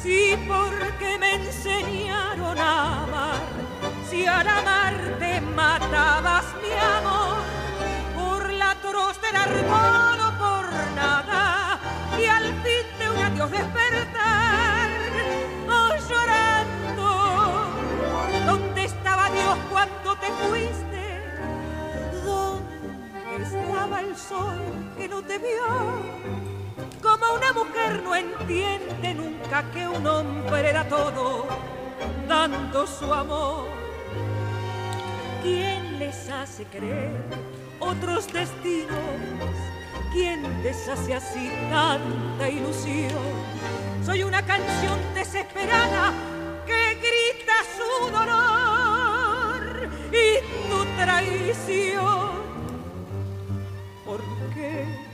Sí, porque me enseñaron a amar. Si al amarte matabas mi amor, por nada, y al fin de un adiós despertar, oh llorando, ¿dónde estaba Dios cuando te fuiste? ¿Dónde estaba el sol que no te vio? Como una mujer no entiende nunca que un hombre era todo, dando su amor. ¿Quién les hace creer otros destinos? ¿Quién deshace así tanta ilusión? Soy una canción desesperada que grita su dolor y tu traición. ¿Por qué?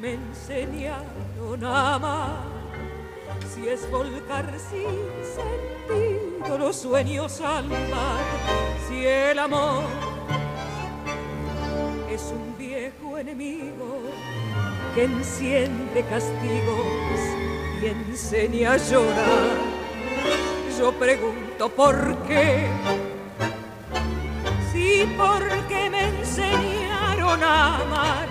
me enseñaron a amar. Si es volcar sin sentido los sueños al mar, si el amor es un viejo enemigo que enciende castigos y enseña a llorar. Yo pregunto por qué, si porque me enseñaron a amar.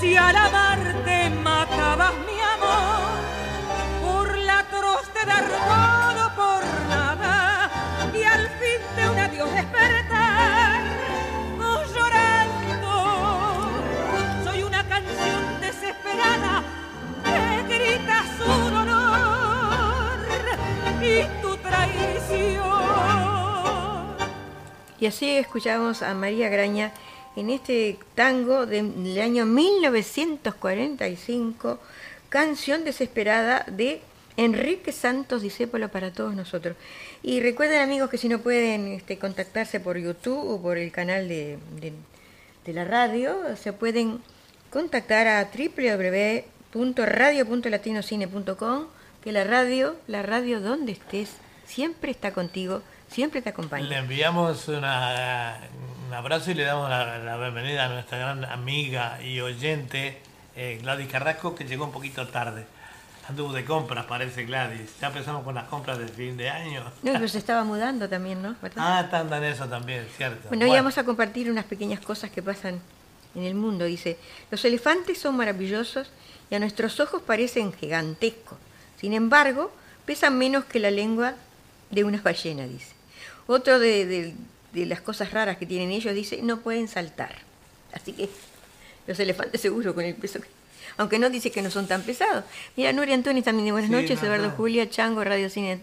Si al amarte matabas mi amor, por la atroz de dar todo por nada, y al fin de un adiós despertar, y así escuchamos a María Graña en este tango del año 1945, Canción Desesperada de Enrique Santos Discépolo para todos nosotros. Y recuerden amigos que si no pueden este, contactarse por YouTube o por el canal de, la radio, se pueden contactar a www.radio.latinocine.com, que la radio, la radio donde estés, siempre está contigo, siempre te acompaña. Le enviamos una un abrazo y le damos la, bienvenida a nuestra gran amiga y oyente eh, Gladys Carrasco, que llegó un poquito tarde. Anduvo de compras, parece Gladys. Ya empezamos con las compras del fin de año. No, pero se estaba mudando también, ¿no? Ah, están en eso también, cierto. Bueno, hoy vamos a compartir unas pequeñas cosas que pasan en el mundo. Dice, los elefantes son maravillosos y a nuestros ojos parecen gigantescos. Sin embargo, pesan menos que la lengua de una ballena, dice. Otro de, de las cosas raras que tienen ellos, dice, no pueden saltar. Así que los elefantes seguro con el peso que... Aunque no dice que no son tan pesados. Mira, Nuria Antonio también de buenas noches, Eduardo Julia, Chango, Radio Cine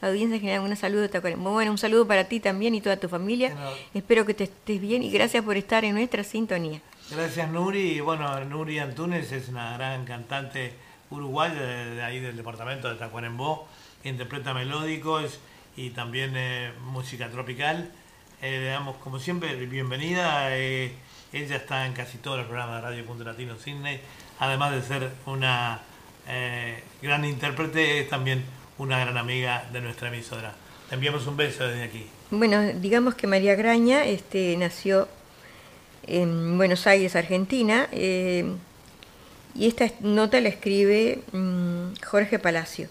Audiencia General, un saludo. Bueno, un saludo para ti también y toda tu familia. Espero que te estés bien y gracias por estar en nuestra sintonía. Gracias Nuri. Bueno, Nuri Antunes es una gran cantante uruguaya de, ahí del departamento de Tacuarembó, interpreta melódicos y también eh, música tropical. Eh, le damos como siempre bienvenida. Eh, ella está en casi todos los programas de Radio Punto Latino Sydney. Además de ser una gran intérprete, es también una gran amiga de nuestra emisora. Le enviamos un beso desde aquí. Bueno, digamos que María Graña este, nació en Buenos Aires, Argentina, y esta nota la escribe mm, Jorge Palacio.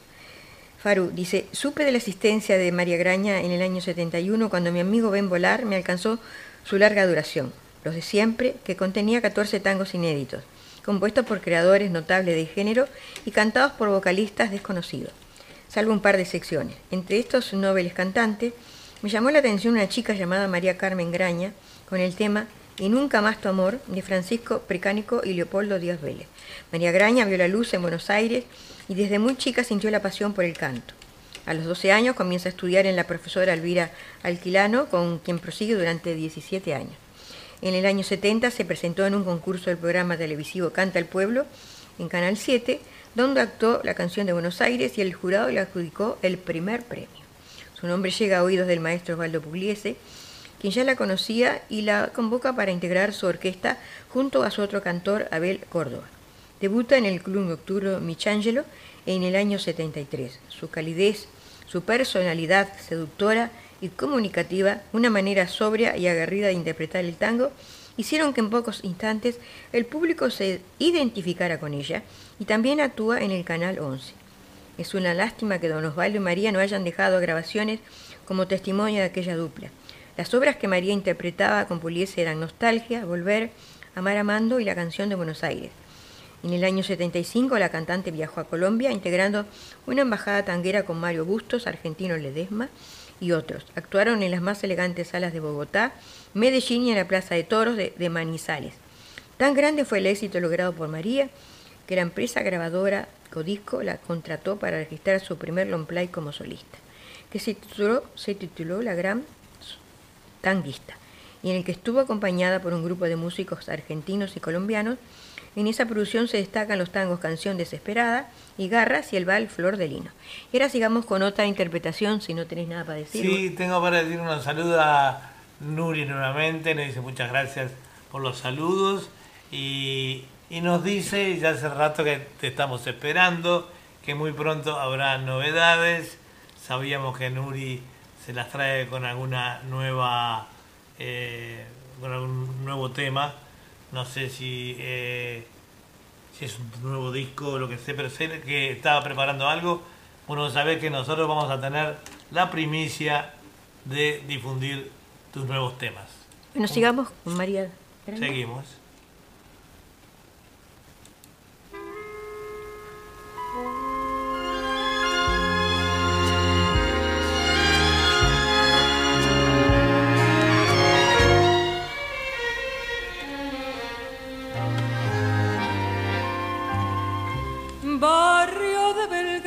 Faru dice, supe de la asistencia de María Graña en el año 71 cuando mi amigo Ben Volar me alcanzó su larga duración, los de siempre, que contenía 14 tangos inéditos, compuestos por creadores notables de género y cantados por vocalistas desconocidos, salvo un par de secciones. Entre estos nobles cantantes, me llamó la atención una chica llamada María Carmen Graña con el tema Y nunca más tu amor de Francisco Precánico y Leopoldo Díaz Vélez. María Graña vio la luz en Buenos Aires y desde muy chica sintió la pasión por el canto. A los 12 años comienza a estudiar en la profesora Elvira Alquilano, con quien prosigue durante 17 años. En el año 70 se presentó en un concurso del programa televisivo Canta el Pueblo en Canal 7, donde actuó la canción de Buenos Aires y el jurado le adjudicó el primer premio. Su nombre llega a oídos del maestro Osvaldo Pugliese, quien ya la conocía y la convoca para integrar su orquesta junto a su otro cantor Abel Córdoba. Debuta en el Club Nocturno Michangelo en el año 73. Su calidez, su personalidad seductora y comunicativa, una manera sobria y aguerrida de interpretar el tango, hicieron que en pocos instantes el público se identificara con ella y también actúa en el Canal 11. Es una lástima que don Osvaldo y María no hayan dejado grabaciones como testimonio de aquella dupla. Las obras que María interpretaba con Puliese eran Nostalgia, Volver, Amar Amando y la canción de Buenos Aires. En el año 75 la cantante viajó a Colombia integrando una embajada tanguera con Mario Bustos, Argentino Ledesma y otros. Actuaron en las más elegantes salas de Bogotá, Medellín y en la Plaza de Toros de, Manizales. Tan grande fue el éxito logrado por María que la empresa grabadora Codisco la contrató para registrar su primer long play como solista, que se tituló La Gran Tanguista, y en el que estuvo acompañada por un grupo de músicos argentinos y colombianos. En esa producción se destacan los tangos Canción Desesperada y Garras y el Val Flor de Lino. Y ahora sigamos con otra interpretación, si no tenés nada para decir. Sí, tengo para decir un saludo a Nuri nuevamente, nos dice muchas gracias por los saludos y y nos dice, ya hace rato que te estamos esperando, que muy pronto habrá novedades. Sabíamos que Nuri se las trae con alguna nueva, eh, con algún nuevo tema. No sé si, eh, si es un nuevo disco o lo que sé, pero sé que estaba preparando algo. Bueno, sabés que nosotros vamos a tener la primicia de difundir tus nuevos temas. Bueno, sigamos con María. Seguimos.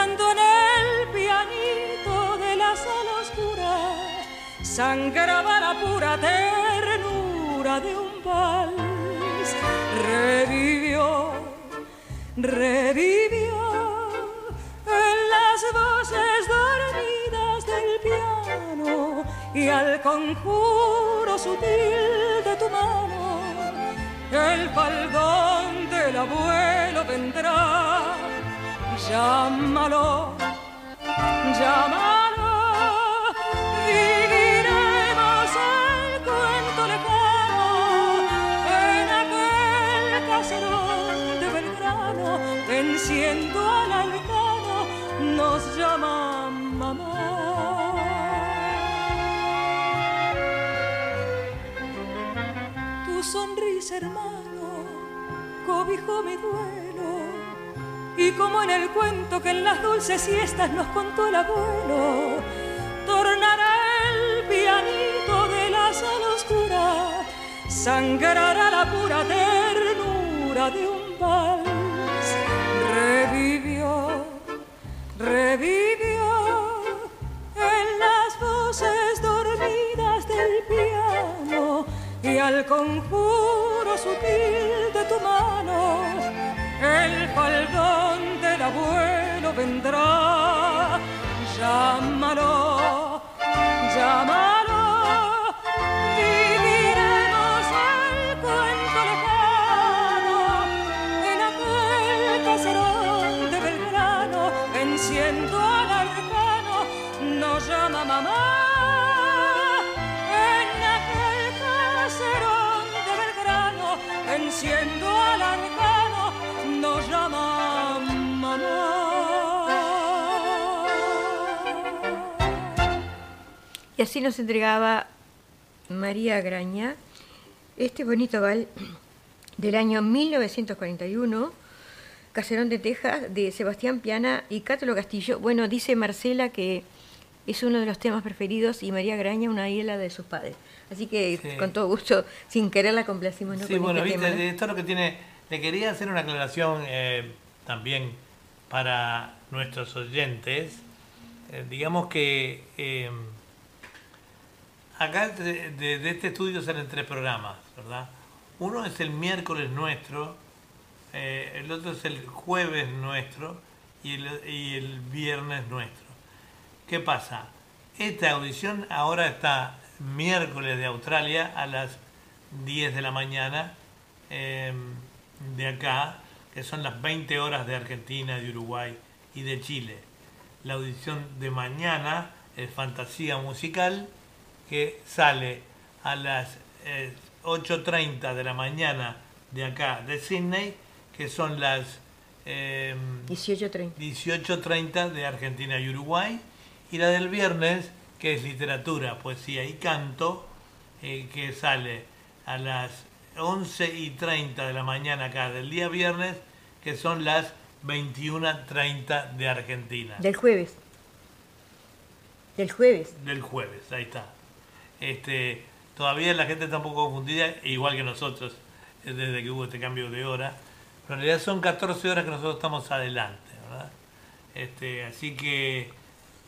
cuando en el pianito de la sala oscura sangraba la pura ternura de un vals. Revivió, revivió en las voces dormidas del piano y al conjuro sutil de tu mano el faldón del abuelo vendrá llámalo, llámalo, viviremos el cuento lejano en aquel caserón de Belgrano, venciendo al arcano, nos llama mamá. Tu sonrisa, hermano, cobijo mi duelo y como en el cuento que en las dulces siestas nos contó el abuelo, tornará el pianito de la sala oscura, sangrará la pura ternura de un vals. Revivió, revivió en las voces dormidas del piano y al conjuro sutil de tu mano el faldón del abuelo vendrá. Llámalo, llámalo, Y así nos entregaba María Graña este bonito bal del año 1941, Caserón de Texas, de Sebastián Piana y Cátulo Castillo. Bueno, dice Marcela que es uno de los temas preferidos y María Graña una isla de sus padres. Así que Sí. con todo gusto, sin querer la complacimos. ¿no? Sí, con bueno, este viste, tema, ¿no? esto es lo que tiene. Le quería hacer una aclaración eh, también para nuestros oyentes. Eh, digamos que eh, acá de, de- de este estudio salen tres programas, ¿verdad? Uno es el miércoles nuestro, eh, el otro es el jueves nuestro y el, y el viernes nuestro. ¿Qué pasa? Esta audición ahora está miércoles de Australia a las 10 de la mañana eh, de acá, que son las 20 horas de Argentina, de Uruguay y de Chile. La audición de mañana es Fantasía Musical, que sale a las eh, 8.30 de la mañana de acá, de Sydney, que son las... eh, 18.30. 18.30 de Argentina y Uruguay. Y la del viernes, que es literatura, poesía y canto, eh, que sale a las 11 y 30 de la mañana acá del día viernes, que son las 21.30 de Argentina. Del jueves. Del jueves. Del jueves, ahí está. Este, todavía la gente está un poco confundida, igual que nosotros, eh, desde que hubo este cambio de hora. Pero en realidad son 14 horas que nosotros estamos adelante, ¿verdad? Este, así que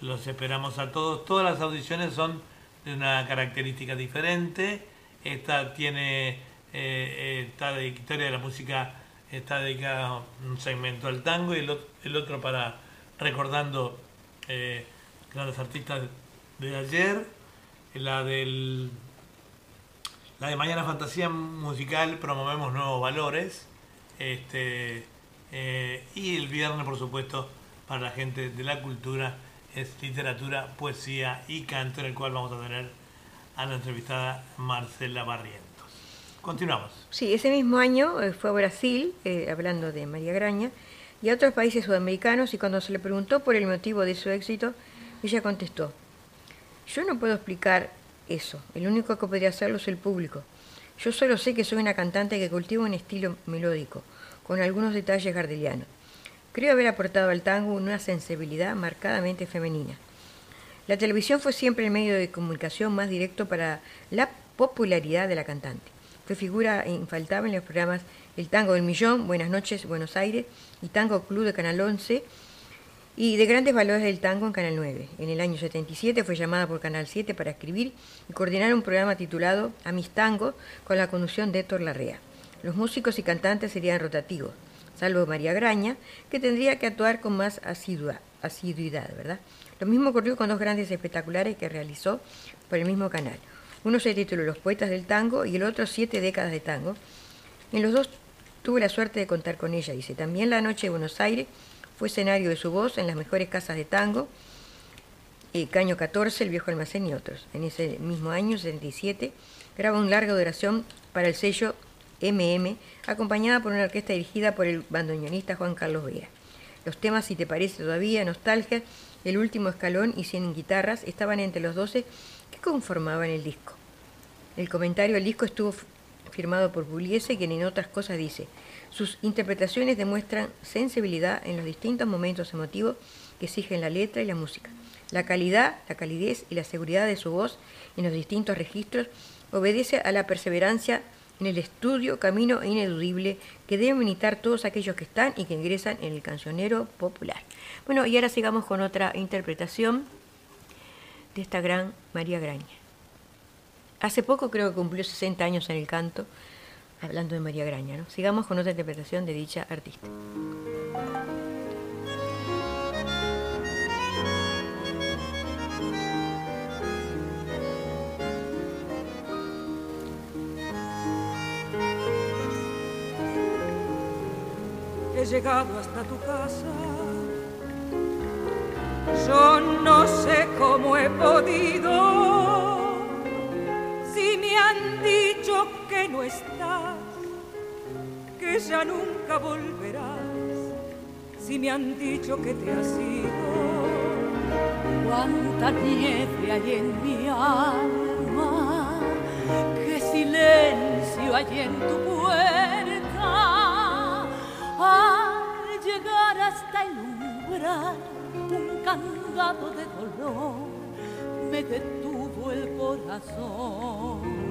los esperamos a todos. Todas las audiciones son de una característica diferente. Esta tiene, eh, eh, está de historia de la música, está dedicada un segmento al tango y el, ot- el otro para recordando eh, grandes artistas de ayer. La del la de Mañana Fantasía Musical promovemos nuevos valores. Este, eh, y el viernes, por supuesto, para la gente de la cultura es literatura, poesía y canto, en el cual vamos a tener a la entrevistada Marcela Barrientos. Continuamos. Sí, ese mismo año eh, fue a Brasil, eh, hablando de María Graña, y a otros países sudamericanos, y cuando se le preguntó por el motivo de su éxito, ella contestó, yo no puedo explicar eso, el único que podría hacerlo es el público. Yo solo sé que soy una cantante que cultiva un estilo melódico, con algunos detalles gardelianos. Creo haber aportado al tango una sensibilidad marcadamente femenina. La televisión fue siempre el medio de comunicación más directo para la popularidad de la cantante. Fue figura infaltable en los programas El Tango del Millón, Buenas noches, Buenos Aires y Tango Club de Canal 11 y de grandes valores del tango en Canal 9. En el año 77 fue llamada por Canal 7 para escribir y coordinar un programa titulado A mis tangos con la conducción de Héctor Larrea. Los músicos y cantantes serían rotativos, salvo María Graña, que tendría que actuar con más asiduidad, ¿verdad? Lo mismo ocurrió con dos grandes espectaculares que realizó por el mismo canal. Uno se tituló Los Poetas del Tango y el otro Siete décadas de tango. En los dos tuve la suerte de contar con ella, dice. También la noche de Buenos Aires fue escenario de su voz en las mejores casas de tango, eh, Caño 14, El Viejo Almacén y otros. En ese mismo año, 77, graba un larga duración para el sello MM, acompañada por una orquesta dirigida por el bandoneonista Juan Carlos Vega. Los temas, si te parece todavía, Nostalgia, El último escalón y Cien guitarras estaban entre los 12 que conformaban el disco. El comentario al disco estuvo firmado por Pugliese, quien en otras cosas dice, sus interpretaciones demuestran sensibilidad en los distintos momentos emotivos que exigen la letra y la música. La calidad, la calidez y la seguridad de su voz en los distintos registros obedece a la perseverancia en el estudio, camino ineludible que deben militar todos aquellos que están y que ingresan en el cancionero popular. Bueno, y ahora sigamos con otra interpretación de esta gran María Graña. Hace poco creo que cumplió 60 años en el canto, hablando de María Graña, ¿no? Sigamos con otra interpretación de dicha artista. he llegado hasta tu casa. Yo no sé cómo he podido, me han dicho que no estás, que ya nunca volverás, si me han dicho que te has ido. Cuánta nieve hay en mi alma, qué silencio hay en tu puerta. Al llegar hasta el umbral, un candado de dolor me detuvo el corazón.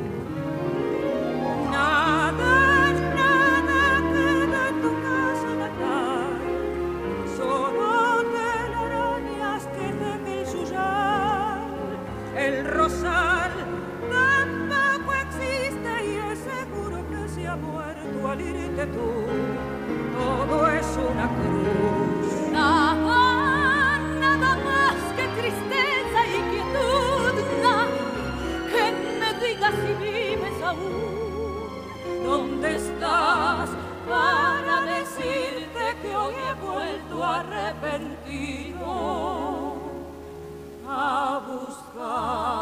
Nada más, nada que de tu casa natal, solo que la araña es que cede el suyar, el rosal tampoco existe y es seguro que si ha muerto al tú, todo es una cruz. Nada más, nada más que tristeza y quietud, nada, que me digas si vives aún. Arrepentido a buscar?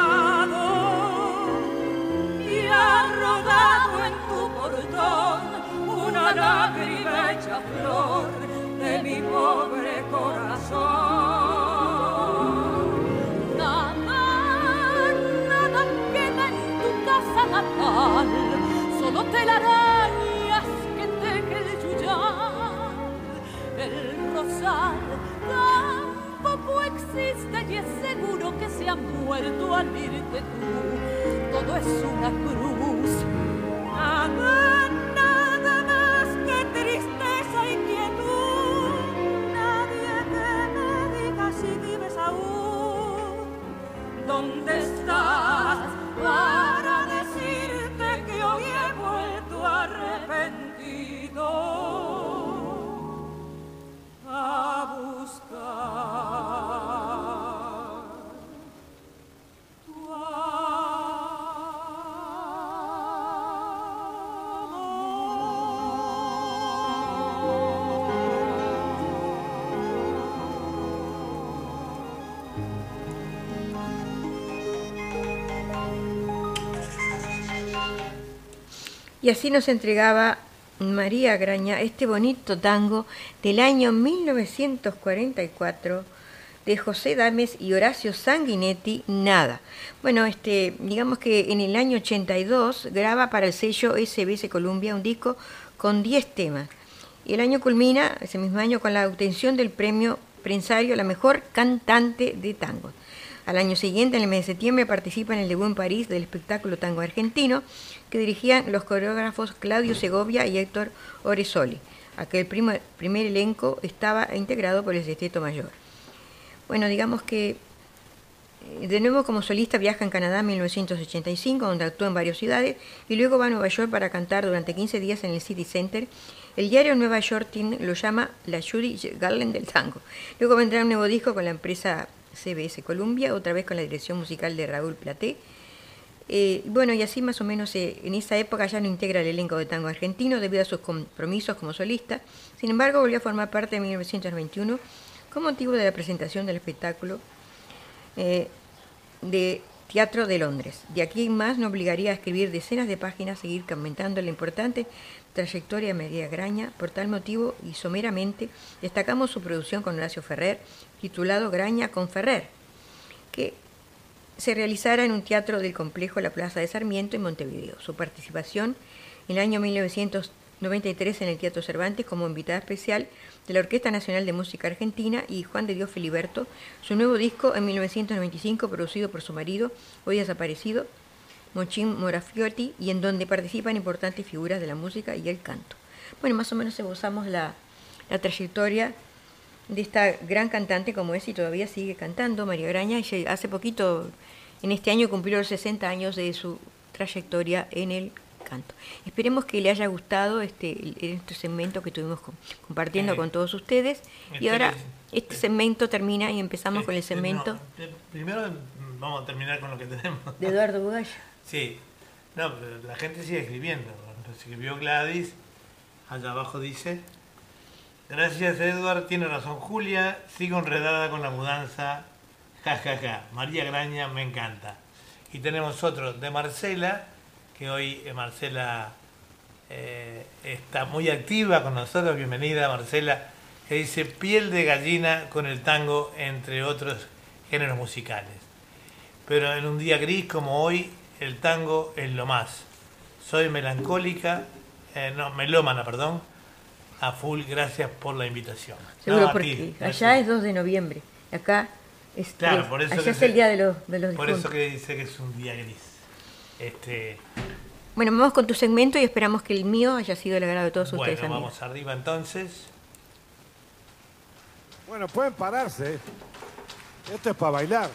ha rodado en tu portón una lágrima hecha flor de mi pobre corazón. Nada, nada queda en tu casa natal, solo telarañas que teje el yuyal. El rosal tampoco existe y es seguro que se ha muerto al irte tú. Todo es una cruz. Nada, nada más que tristeza y quietud. Nadie que me diga si vives aún. ¿Dónde Y así nos entregaba María Graña este bonito tango del año 1944 de José Dames y Horacio Sanguinetti, Nada. Bueno, este, digamos que en el año 82 graba para el sello SBS Columbia un disco con 10 temas. Y el año culmina, ese mismo año, con la obtención del premio Prensario a la mejor cantante de tango. Al año siguiente, en el mes de septiembre, participa en el debut en París del espectáculo Tango Argentino, que dirigían los coreógrafos Claudio Segovia y Héctor Oresoli. Aquel primer, elenco estaba integrado por el Sexteto Mayor. Bueno, digamos que eh, de nuevo como solista viaja en Canadá en 1985, donde actúa en varias ciudades, y luego va a Nueva York para cantar durante 15 días en el City Center. El diario Nueva York lo llama la Judy Garland del tango. Luego vendrá un nuevo disco con la empresa CBS Columbia, otra vez con la dirección musical de Raúl Platé. Eh, bueno, y así más o menos eh, en esa época ya no integra el elenco de tango argentino debido a sus compromisos como solista. Sin embargo, volvió a formar parte en 1991 con motivo de la presentación del espectáculo eh, de Teatro de Londres. De aquí en más nos obligaría a escribir decenas de páginas, seguir comentando la importante trayectoria de María Graña. Por tal motivo y someramente destacamos su producción con Horacio Ferrer, titulado Graña con Ferrer, que se realizara en un teatro del complejo La Plaza de Sarmiento en Montevideo. Su participación en el año 1993 en el Teatro Cervantes como invitada especial de la Orquesta Nacional de Música Argentina y Juan de Dios Filiberto, su nuevo disco en 1995 producido por su marido, hoy desaparecido, Mochín Morafiotti, y en donde participan importantes figuras de la música y el canto. Bueno, más o menos esbozamos la, la trayectoria de esta gran cantante como es y todavía sigue cantando, María Graña, y hace poquito, en este año cumplió los 60 años de su trayectoria en el canto. Esperemos que le haya gustado este, este segmento que estuvimos compartiendo Sí. con todos ustedes. Y Este ahora este segmento termina y empezamos con el Este, segmento no, eh, primero mm, vamos a terminar con lo que tenemos. de Eduardo Bugaya. Sí, no, pero la gente sigue escribiendo. Escribió Gladys, allá abajo dice, Gracias, Edward. Tiene razón, Julia. Sigo enredada con la mudanza. Ja, ja, ja. María Graña, me encanta. Y tenemos otro de Marcela, que hoy eh, Marcela eh, está muy activa con nosotros. Bienvenida, Marcela. Que dice piel de gallina con el tango, entre otros géneros musicales. Pero en un día gris como hoy, el tango es lo más. Soy melancólica, eh, no, melómana, perdón, a full, gracias por la invitación. Seguro, No, porque ti, allá es 2 de noviembre. Acá es, Claro, por eso allá que es se- el día de los, de los Por eso que dice que es un día gris. Este, Bueno, vamos con tu segmento y esperamos que el mío haya sido el agrado de todos bueno, ustedes, amigos. vamos arriba entonces. Bueno, pueden pararse. Esto es para bailar.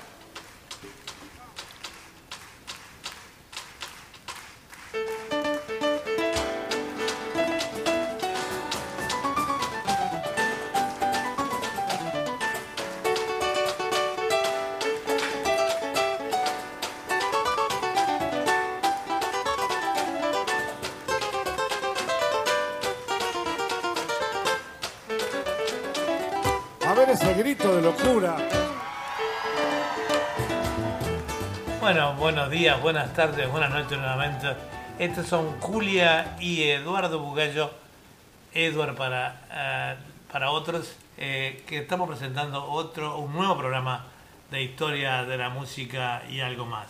Buenas tardes, buenas noches nuevamente. Estos son Julia y Eduardo Bugallo, Edward para, eh, para otros, eh, que estamos presentando otro, un nuevo programa de historia de la música y algo más.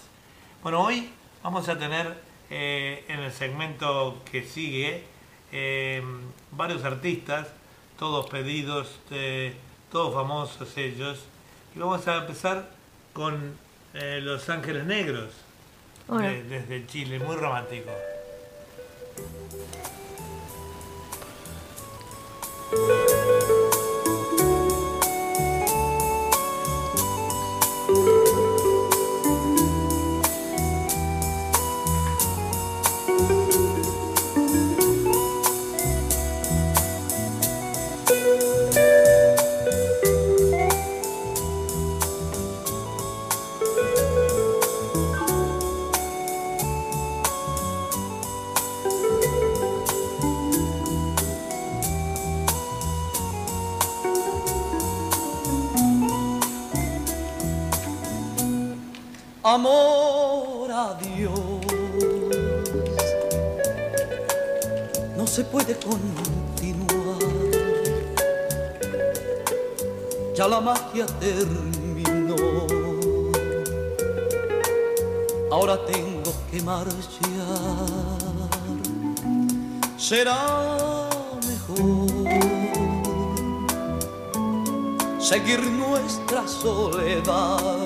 Bueno, hoy vamos a tener eh, en el segmento que sigue eh, varios artistas, todos pedidos, todos famosos ellos, y vamos a empezar con Los Ángeles Negros, De- desde Chile, muy romántico. Amor a Dios, no se puede continuar. Ya la magia terminó. Ahora tengo que marchar. Será mejor seguir nuestra soledad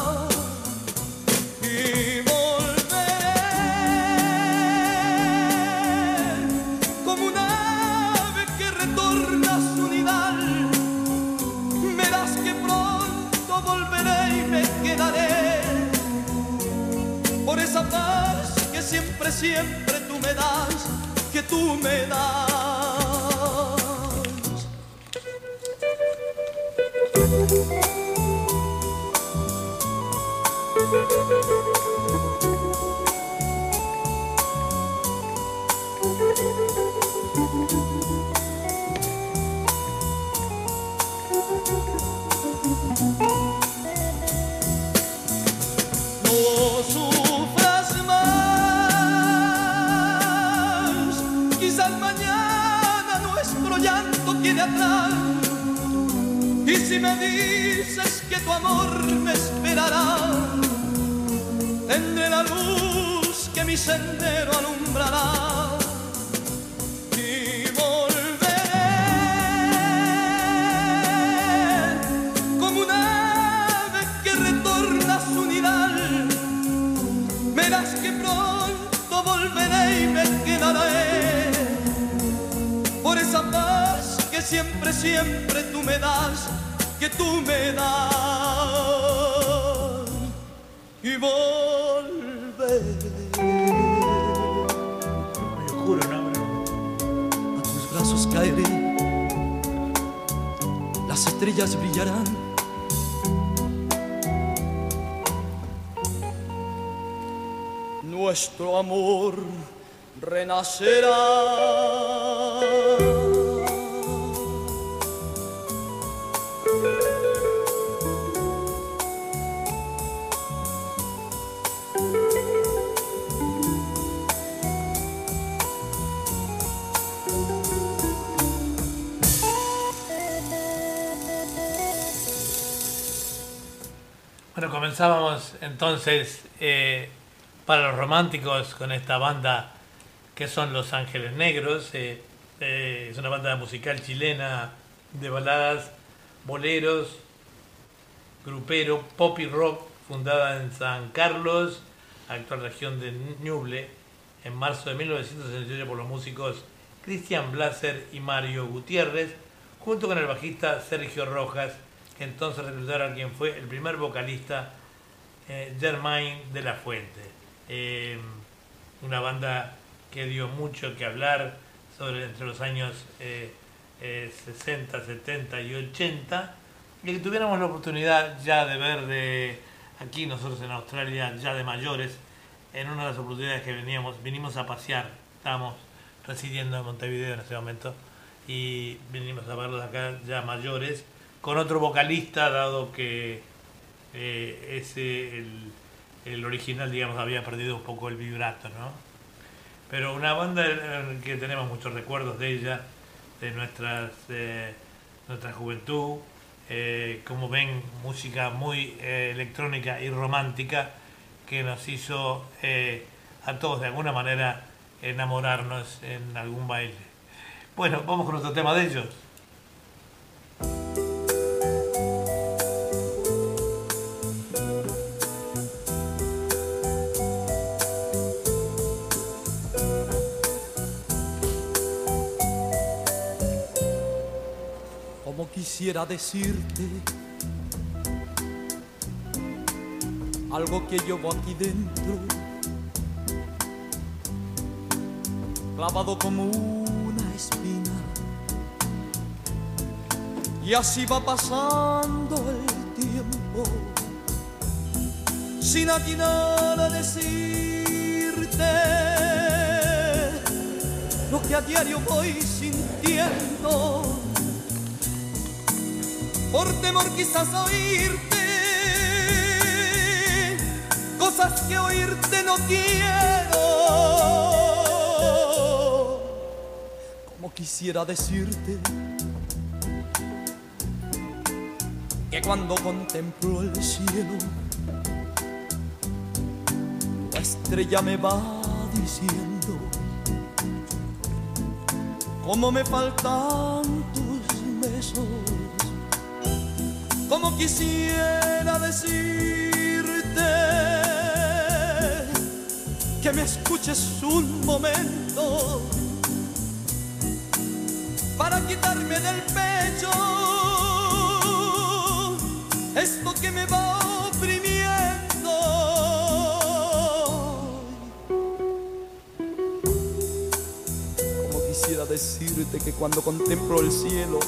siempre tú me das, que tú me das. Y si me dices que tu amor me esperará, tendré la luz que mi sendero alumbrará. Siempre, siempre tú me das, que tú me das. Y volveré. A tus brazos caeré, las estrellas brillarán. Nuestro amor renacerá. Comenzábamos entonces eh, para los románticos con esta banda que son Los Ángeles Negros. eh, eh, es una banda musical chilena de baladas, boleros, grupero, pop y rock, fundada en San Carlos, actual región de Ñuble, en marzo de 1968 por los músicos Cristian Blaser y Mario Gutiérrez, junto con el bajista Sergio Rojas, que entonces reclutaron a quien fue el primer vocalista eh, Germain de la Fuente. Eh, una banda que dio mucho que hablar sobre entre los años eh, eh, 60, 70 y 80 y que tuviéramos la oportunidad ya de ver de aquí nosotros en Australia ya de mayores en una de las oportunidades que veníamos vinimos a pasear estábamos residiendo en Montevideo en ese momento y vinimos a verlos acá ya mayores con otro vocalista dado que eh, ese el, el original digamos había perdido un poco el vibrato no pero una banda en que tenemos muchos recuerdos de ella, de nuestras, eh, nuestra juventud, eh, como ven, música muy eh, electrónica y romántica que nos hizo eh, a todos de alguna manera enamorarnos en algún baile. Bueno, vamos con otro tema de ellos. Quisiera decirte algo que llevo aquí dentro, clavado como una espina. Y así va pasando el tiempo, sin atinar a decirte lo que a diario voy sintiendo por temor quizás oírte cosas que oírte no quiero. Como quisiera decirte que cuando contemplo el cielo, la estrella me va diciendo cómo me faltan como quisiera decirte que me escuches un momento para quitarme del pecho esto que me va oprimiendo. Como quisiera decirte que cuando contemplo el cielo,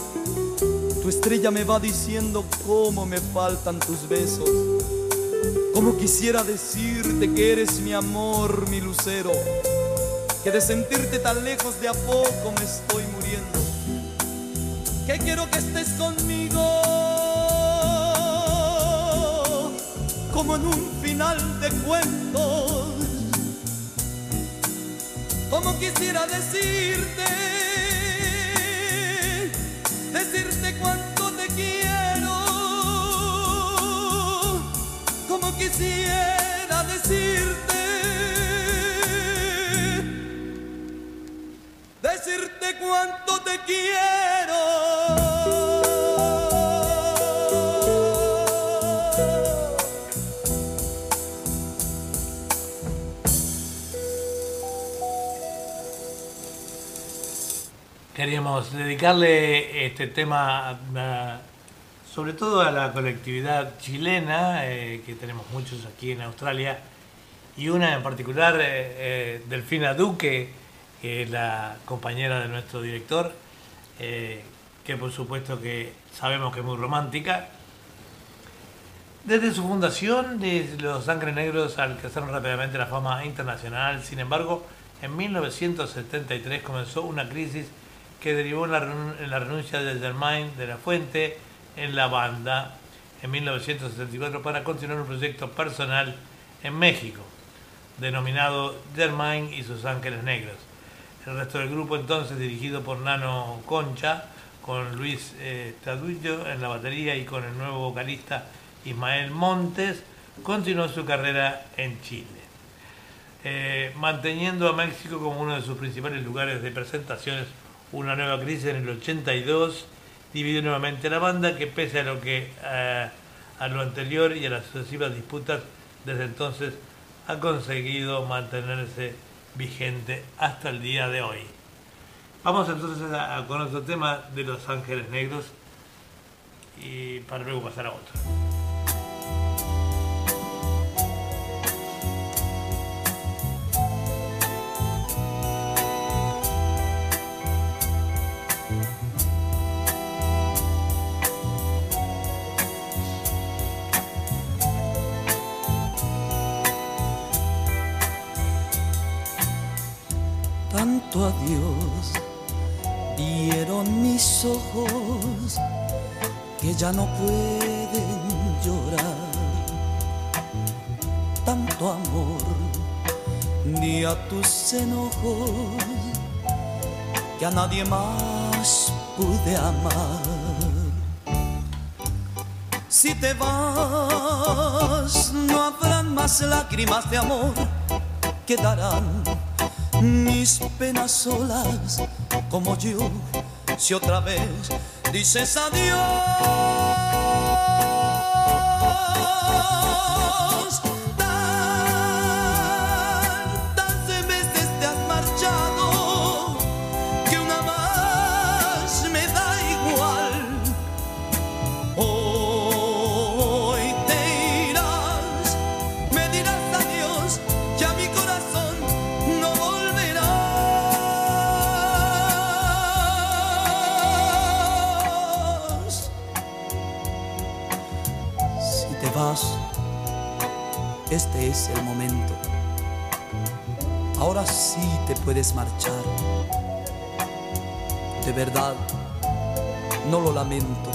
tu estrella me va diciendo cómo me faltan tus besos. Como quisiera decirte que eres mi amor, mi lucero. Que de sentirte tan lejos de a poco me estoy muriendo. Que quiero que estés conmigo. Como en un final de cuentos. Como quisiera decirte quisiera decirte, decirte cuánto te quiero. Queríamos dedicarle este tema a- sobre todo a la colectividad chilena, eh, que tenemos muchos aquí en Australia, y una en particular, eh, eh, Delfina Duque, que es la compañera de nuestro director, eh, que por supuesto que sabemos que es muy romántica. Desde su fundación, Los Ángeles Negros alcanzaron rápidamente la fama internacional. Sin embargo, en 1973 comenzó una crisis que derivó en en la renuncia de Germain de la Fuente en la banda en 1974 para continuar un proyecto personal en México, denominado Germain y sus Ángeles Negros. El resto del grupo entonces dirigido por Nano Concha, con Luis eh, Tadullo en la batería y con el nuevo vocalista Ismael Montes, continuó su carrera en Chile. Eh, manteniendo a México como uno de sus principales lugares de presentaciones, una nueva crisis en el 82 dividió nuevamente la banda que pese a lo que eh, a lo anterior y a las sucesivas disputas desde entonces ha conseguido mantenerse vigente hasta el día de hoy. Vamos entonces a- a- con otro tema de Los Ángeles Negros y para luego pasar a otro. Tanto adiós vieron mis ojos que ya no pueden llorar. Tanto amor ni a tus enojos que a nadie más pude amar. Si te vas, no habrán más lágrimas de amor, quedarán mis penas solas como yo. Si otra vez dices adiós, este es el momento. Ahora sí te puedes marchar. De verdad, no lo lamento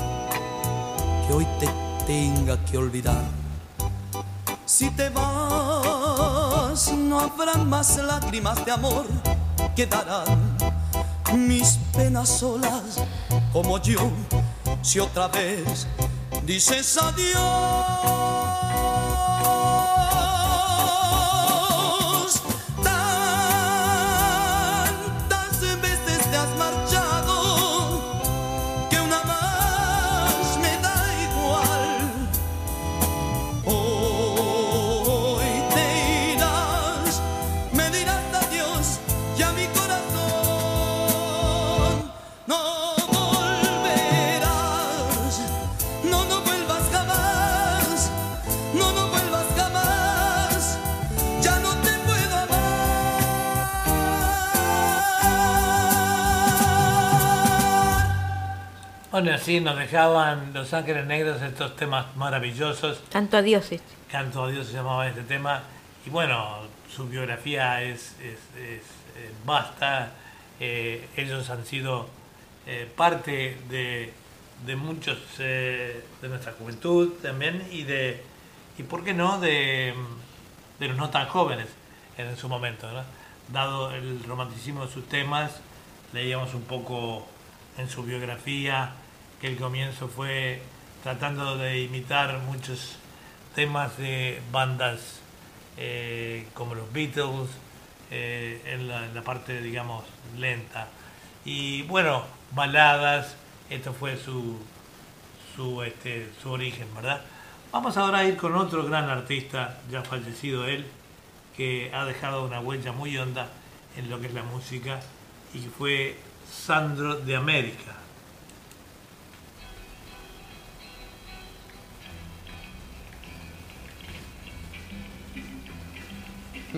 que hoy te tenga que olvidar. Si te vas, no habrán más lágrimas de amor, quedarán mis penas solas como yo. Si otra vez dices adiós, Bueno, así nos dejaban Los Ángeles Negros estos temas maravillosos. Tanto adiós este. Canto a Dios se llamaba este tema. Y bueno, su biografía es, es- es, eh, vasta. Eh, ellos han sido eh, parte de, de muchos eh, de nuestra juventud también y de, y por qué no, de, de los no tan jóvenes en su momento. ¿no? Dado el romanticismo de sus temas, leíamos un poco en su biografía que el comienzo fue tratando de imitar muchos temas de bandas eh, como los Beatles eh, en, la, en la parte digamos lenta y bueno baladas esto fue su su este su origen verdad vamos ahora a ir con otro gran artista ya fallecido él que ha dejado una huella muy honda en lo que es la música y fue Sandro de América.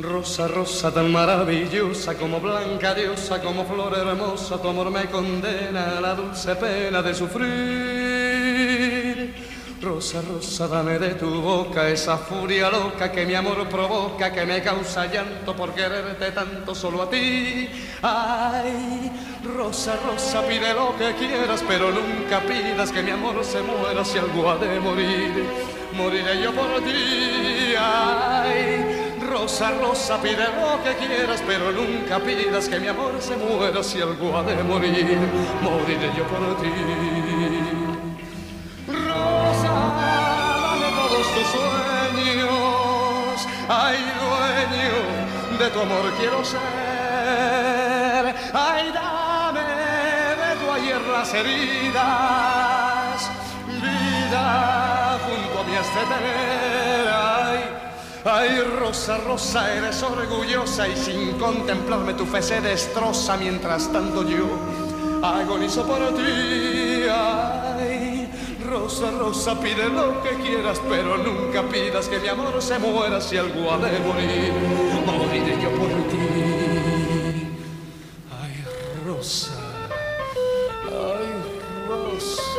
Rosa, rosa tan maravillosa como blanca diosa, como flor hermosa, tu amor me condena a la dulce pena de sufrir. Rosa, rosa, dame de tu boca esa furia loca que mi amor provoca, que me causa llanto por quererte tanto solo a ti. Ay, rosa, rosa, pide lo que quieras, pero nunca pidas que mi amor se muera si algo ha de morir. Moriré yo por ti. Ay, Rosa, rosa, pide lo que quieras, pero nunca pidas que mi amor se muera si algo ha de morir. Moriré yo por ti. Rosa, dame todos tus sueños. Ay, dueño de tu amor quiero ser. Ay, dame de tu ayer las heridas. Vida junto a tener. Ay, Ay, Rosa, Rosa, eres orgullosa y sin contemplarme tu fe se destroza mientras tanto yo agonizo por ti. Ay, Rosa, Rosa, pide lo que quieras, pero nunca pidas que mi amor se muera si algo ha de morir. Moriré yo por ti. Ay, Rosa, ay, Rosa.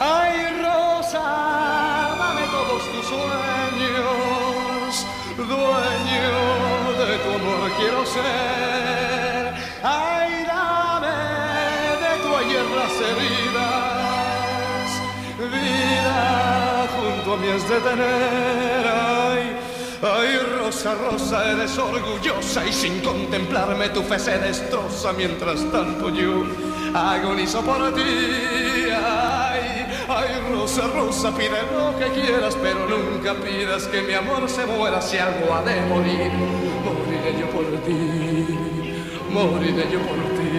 Ay, Rosa, dame todos tus sueños, dueño de tu amor quiero ser. Ay, dame de tu ayer las heridas, vida junto a mí has de tener. Ay, Ay, Rosa, Rosa, eres orgullosa y sin contemplarme tu fe se destroza mientras tanto yo agonizo por ti. Rosa, Rosa, pide lo que quieras, pero nunca pidas que mi amor se muera si algo ha de morir. Moriré yo por ti, moriré yo por ti,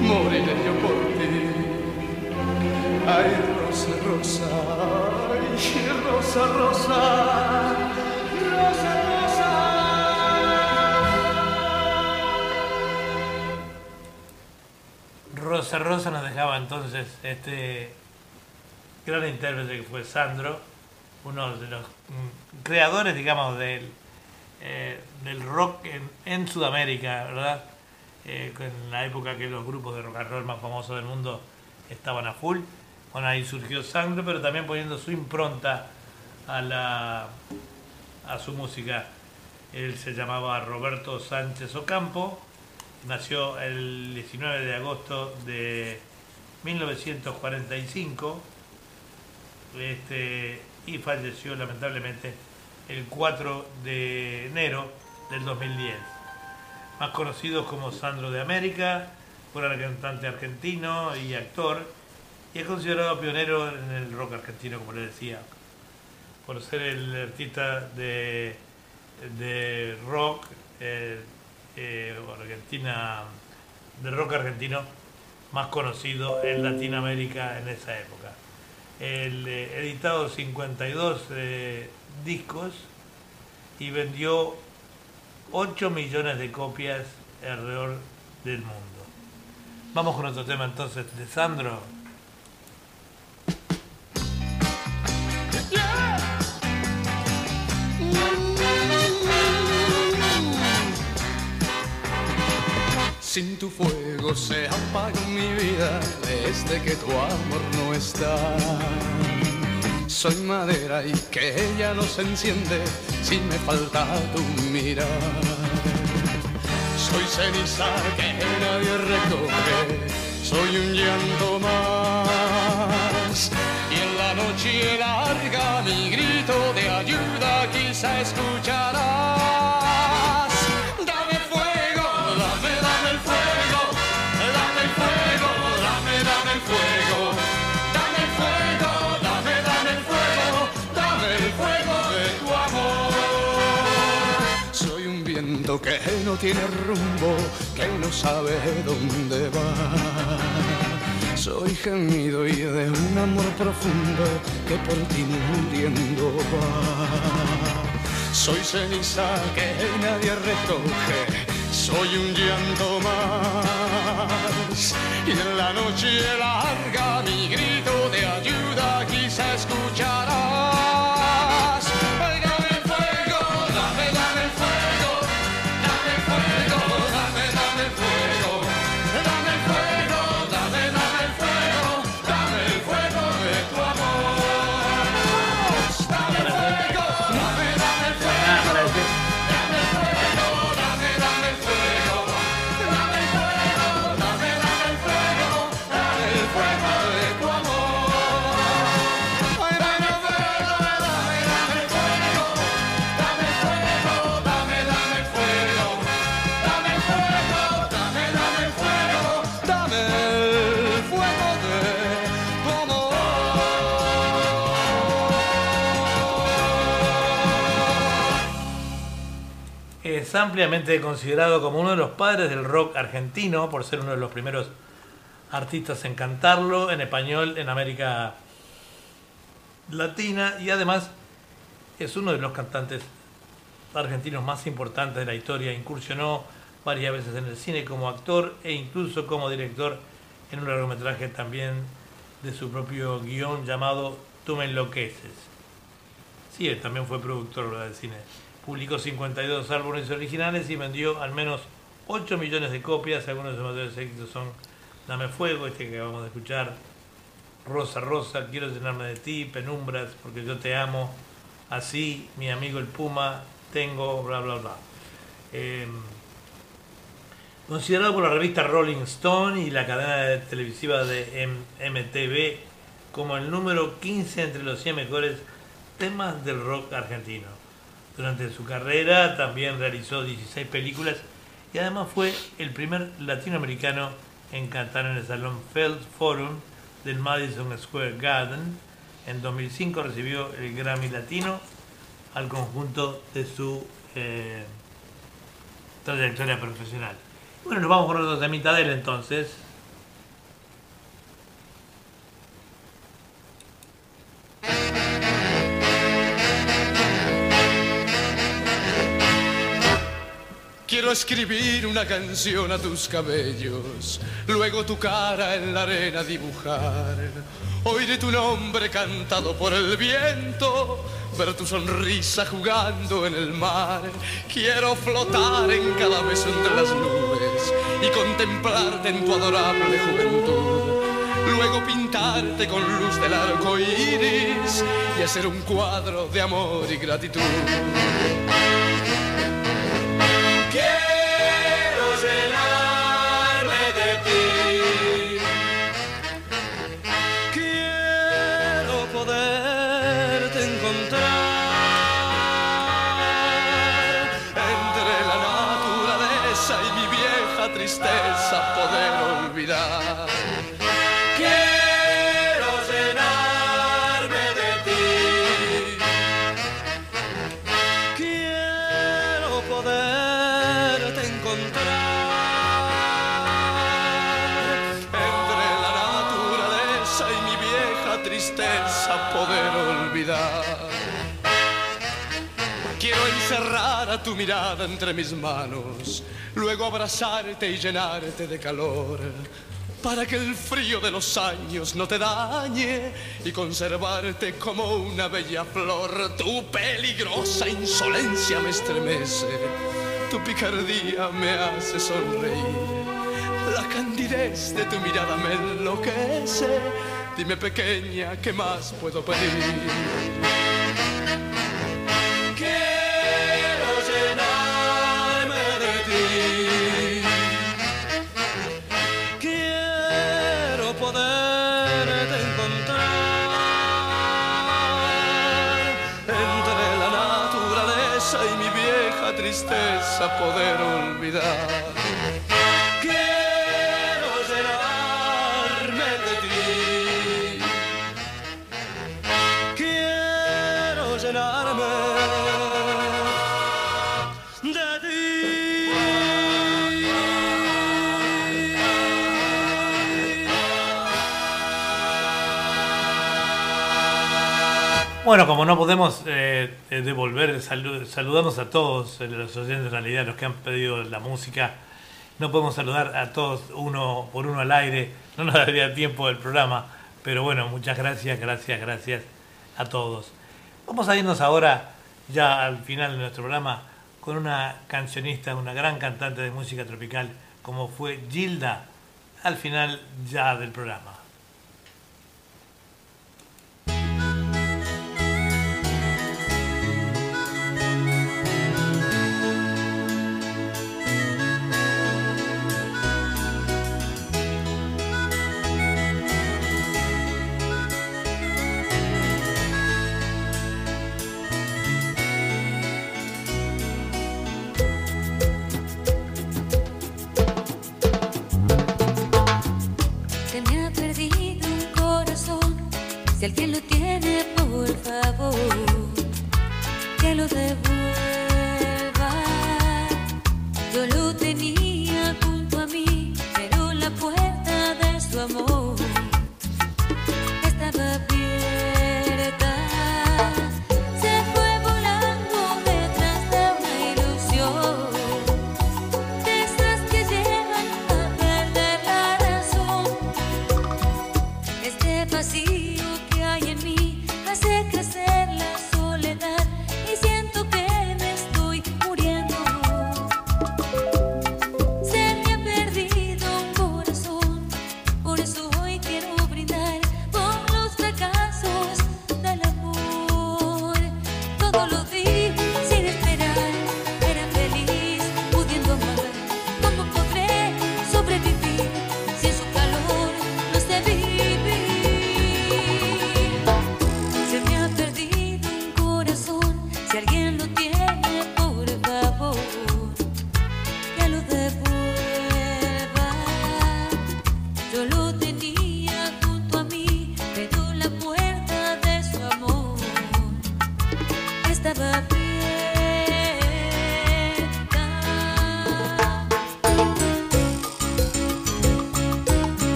moriré yo por ti. Ay, Rosa, Rosa, ay, Rosa. Rosa, Rosa. Rosa Rosa nos dejaba entonces este gran intérprete que fue Sandro, uno de los mm, creadores, digamos, del, eh, del rock en, Sudamérica, ¿verdad? Eh, en la época que los grupos de rock and roll más famosos del mundo estaban a full. Bueno, ahí surgió Sandro, pero también poniendo su impronta a, la, a su música. Él se llamaba Roberto Sánchez Ocampo, nació el 19 de agosto de 1945 este, y falleció lamentablemente el 4 de enero del 2010. Más conocido como Sandro de América, fue un cantante argentino y actor, y es considerado pionero en el rock argentino, como le decía, por ser el artista de, de rock eh, eh, Argentina, de rock argentino más conocido en Latinoamérica en esa época. El, eh, editado 52 eh, discos y vendió 8 millones de copias alrededor del mundo. Vamos con otro tema entonces de Sandro. Sin tu fuego se apaga mi vida desde que tu amor no está. Soy madera y que ella no se enciende si me falta tu mirar. Soy ceniza que nadie recoge, soy un llanto más. Y en la noche larga mi grito de ayuda quizá escucharás. Tiene rumbo, que no sabe dónde va. Soy gemido y de un amor profundo que por ti muriendo va. Soy ceniza que nadie recoge, soy un llanto más. Y en la noche larga mi grito Es ampliamente considerado como uno de los padres del rock argentino por ser uno de los primeros artistas en cantarlo en español en América Latina y además es uno de los cantantes argentinos más importantes de la historia. Incursionó varias veces en el cine como actor e incluso como director en un largometraje también de su propio guion llamado Tú me enloqueces. Sí, él también fue productor de cine. Publicó 52 álbumes originales y vendió al menos 8 millones de copias. Algunos de sus mayores éxitos son Dame Fuego, este que acabamos de escuchar, Rosa Rosa, Quiero llenarme de ti, Penumbras, porque yo te amo, Así, Mi amigo el Puma, Tengo, bla, bla, bla. Eh, considerado por la revista Rolling Stone y la cadena televisiva de MTV como el número 15 entre los 100 mejores temas del rock argentino. Durante su carrera también realizó 16 películas y además fue el primer latinoamericano en cantar en el Salón Feld Forum del Madison Square Garden. En 2005 recibió el Grammy Latino al conjunto de su eh, trayectoria profesional. Bueno, nos vamos con de entonces. Quiero escribir una canción a tus cabellos, luego tu cara en la arena dibujar. Oiré tu nombre cantado por el viento, ver tu sonrisa jugando en el mar. Quiero flotar en cada beso entre las nubes y contemplarte en tu adorable juventud. Luego pintarte con luz del arco iris y hacer un cuadro de amor y gratitud. Quiero tu mirada entre mis manos, luego abrazarte y llenarte de calor, para que el frío de los años no te dañe y conservarte como una bella flor. Tu peligrosa insolencia me estremece, tu picardía me hace sonreír. La candidez de tu mirada me enloquece. Dime pequeña, ¿qué más puedo pedir? Bueno, como no podemos eh, eh, devolver, salu- saludamos a todos eh, los oyentes, en realidad, los que han pedido la música. No podemos saludar a todos uno por uno al aire, no nos daría tiempo el programa, pero bueno, muchas gracias, gracias, gracias a todos. Vamos a irnos ahora, ya al final de nuestro programa, con una cancionista, una gran cantante de música tropical, como fue Gilda, al final ya del programa.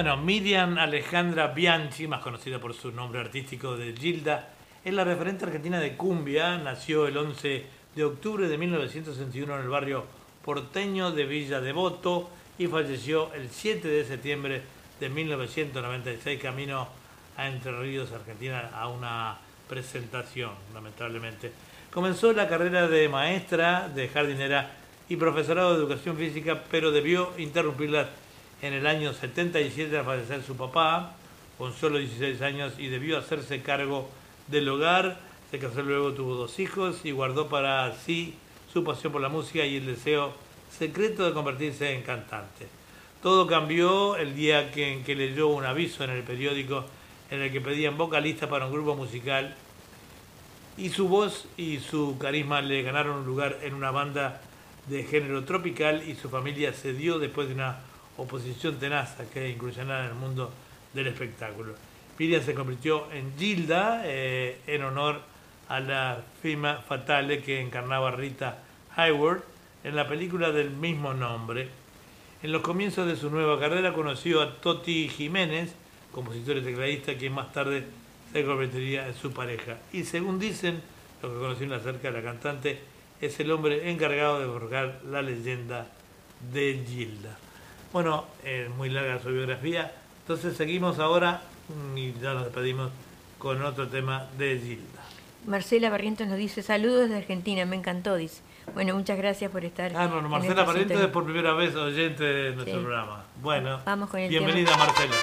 Bueno, Miriam Alejandra Bianchi, más conocida por su nombre artístico de Gilda, es la referente argentina de cumbia. Nació el 11 de octubre de 1961 en el barrio porteño de Villa Devoto y falleció el 7 de septiembre de 1996 camino a Entre Ríos, Argentina, a una presentación, lamentablemente. Comenzó la carrera de maestra, de jardinera y profesorado de educación física, pero debió interrumpirla en el año 77 al fallecer su papá, con solo 16 años, y debió hacerse cargo del hogar. Se casó luego, tuvo dos hijos y guardó para sí su pasión por la música y el deseo secreto de convertirse en cantante. Todo cambió el día que, en que leyó un aviso en el periódico en el que pedían vocalista para un grupo musical y su voz y su carisma le ganaron un lugar en una banda de género tropical y su familia cedió después de una oposición tenaz a que incursionara en el mundo del espectáculo. Miriam se convirtió en Gilda eh, en honor a la fima fatale que encarnaba Rita Hayworth en la película del mismo nombre. En los comienzos de su nueva carrera conoció a Toti Jiménez, compositor y tecladista, quien más tarde se convertiría en su pareja. Y según dicen, lo que conocieron acerca de la cantante, es el hombre encargado de forjar la leyenda de Gilda. Bueno, es muy larga su biografía, entonces seguimos ahora mm, y ya nos despedimos con otro tema de Gilda. Marcela Barrientos nos dice saludos desde Argentina, me encantó, dice. Bueno, muchas gracias por estar. Ah, no, en Marcela Barrientos es por primera vez oyente de nuestro Sí. programa. Bueno, Vamos con el bienvenida Marcela.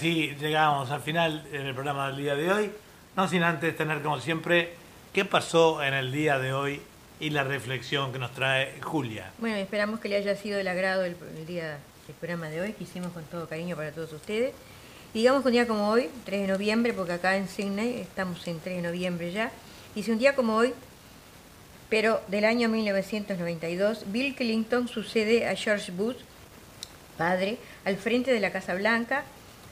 Así llegamos al final del programa del día de hoy. No sin antes tener, como siempre, qué pasó en el día de hoy y la reflexión que nos trae Julia. Bueno, esperamos que le haya sido del agrado el, el día del programa de hoy, que hicimos con todo cariño para todos ustedes. Digamos que un día como hoy, 3 de noviembre, porque acá en Sydney estamos en 3 de noviembre ya, y si un día como hoy, pero del año 1992, Bill Clinton sucede a George Bush, padre, al frente de la Casa Blanca,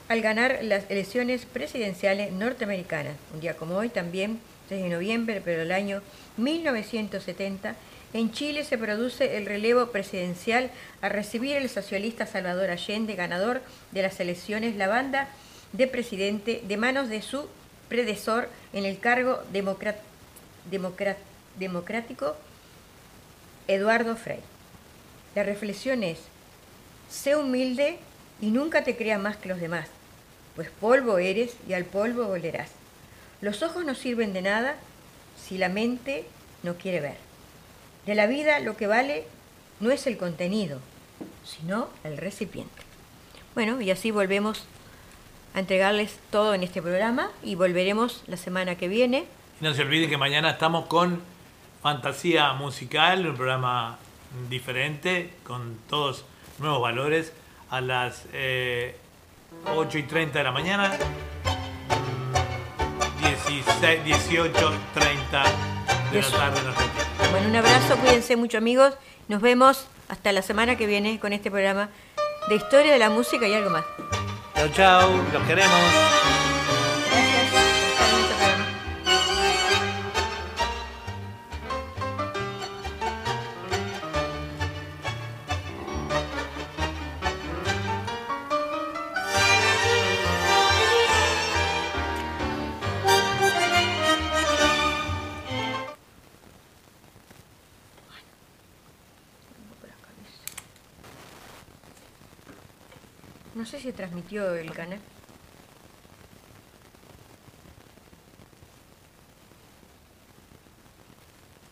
al ganar las elecciones presidenciales norteamericanas. Un día como hoy, también 3 de noviembre, pero el año 1970, En Chile se produce el relevo presidencial a recibir el socialista Salvador Allende, ganador de las elecciones, la banda de presidente de manos de su predecesor en el cargo democrático, Eduardo Frei. La reflexión es, sé humilde y nunca te creas más que los demás, pues polvo eres y al polvo volverás. Los ojos no sirven de nada si la mente no quiere ver. De la vida lo que vale no es el contenido, sino el recipiente. Bueno, y así volvemos a entregarles todo en este programa y volveremos la semana que viene. Y no se olviden que mañana estamos con Fantasía Musical, un programa diferente, con todos nuevos valores, a las eh, 8 y 30 de la mañana, 16, 18, 30 de la tarde en Argentina. Bueno, un abrazo, cuídense mucho amigos. Nos vemos hasta la semana que viene con este programa de historia de la música y algo más. Chao, chao, los queremos. Si transmitió el canal.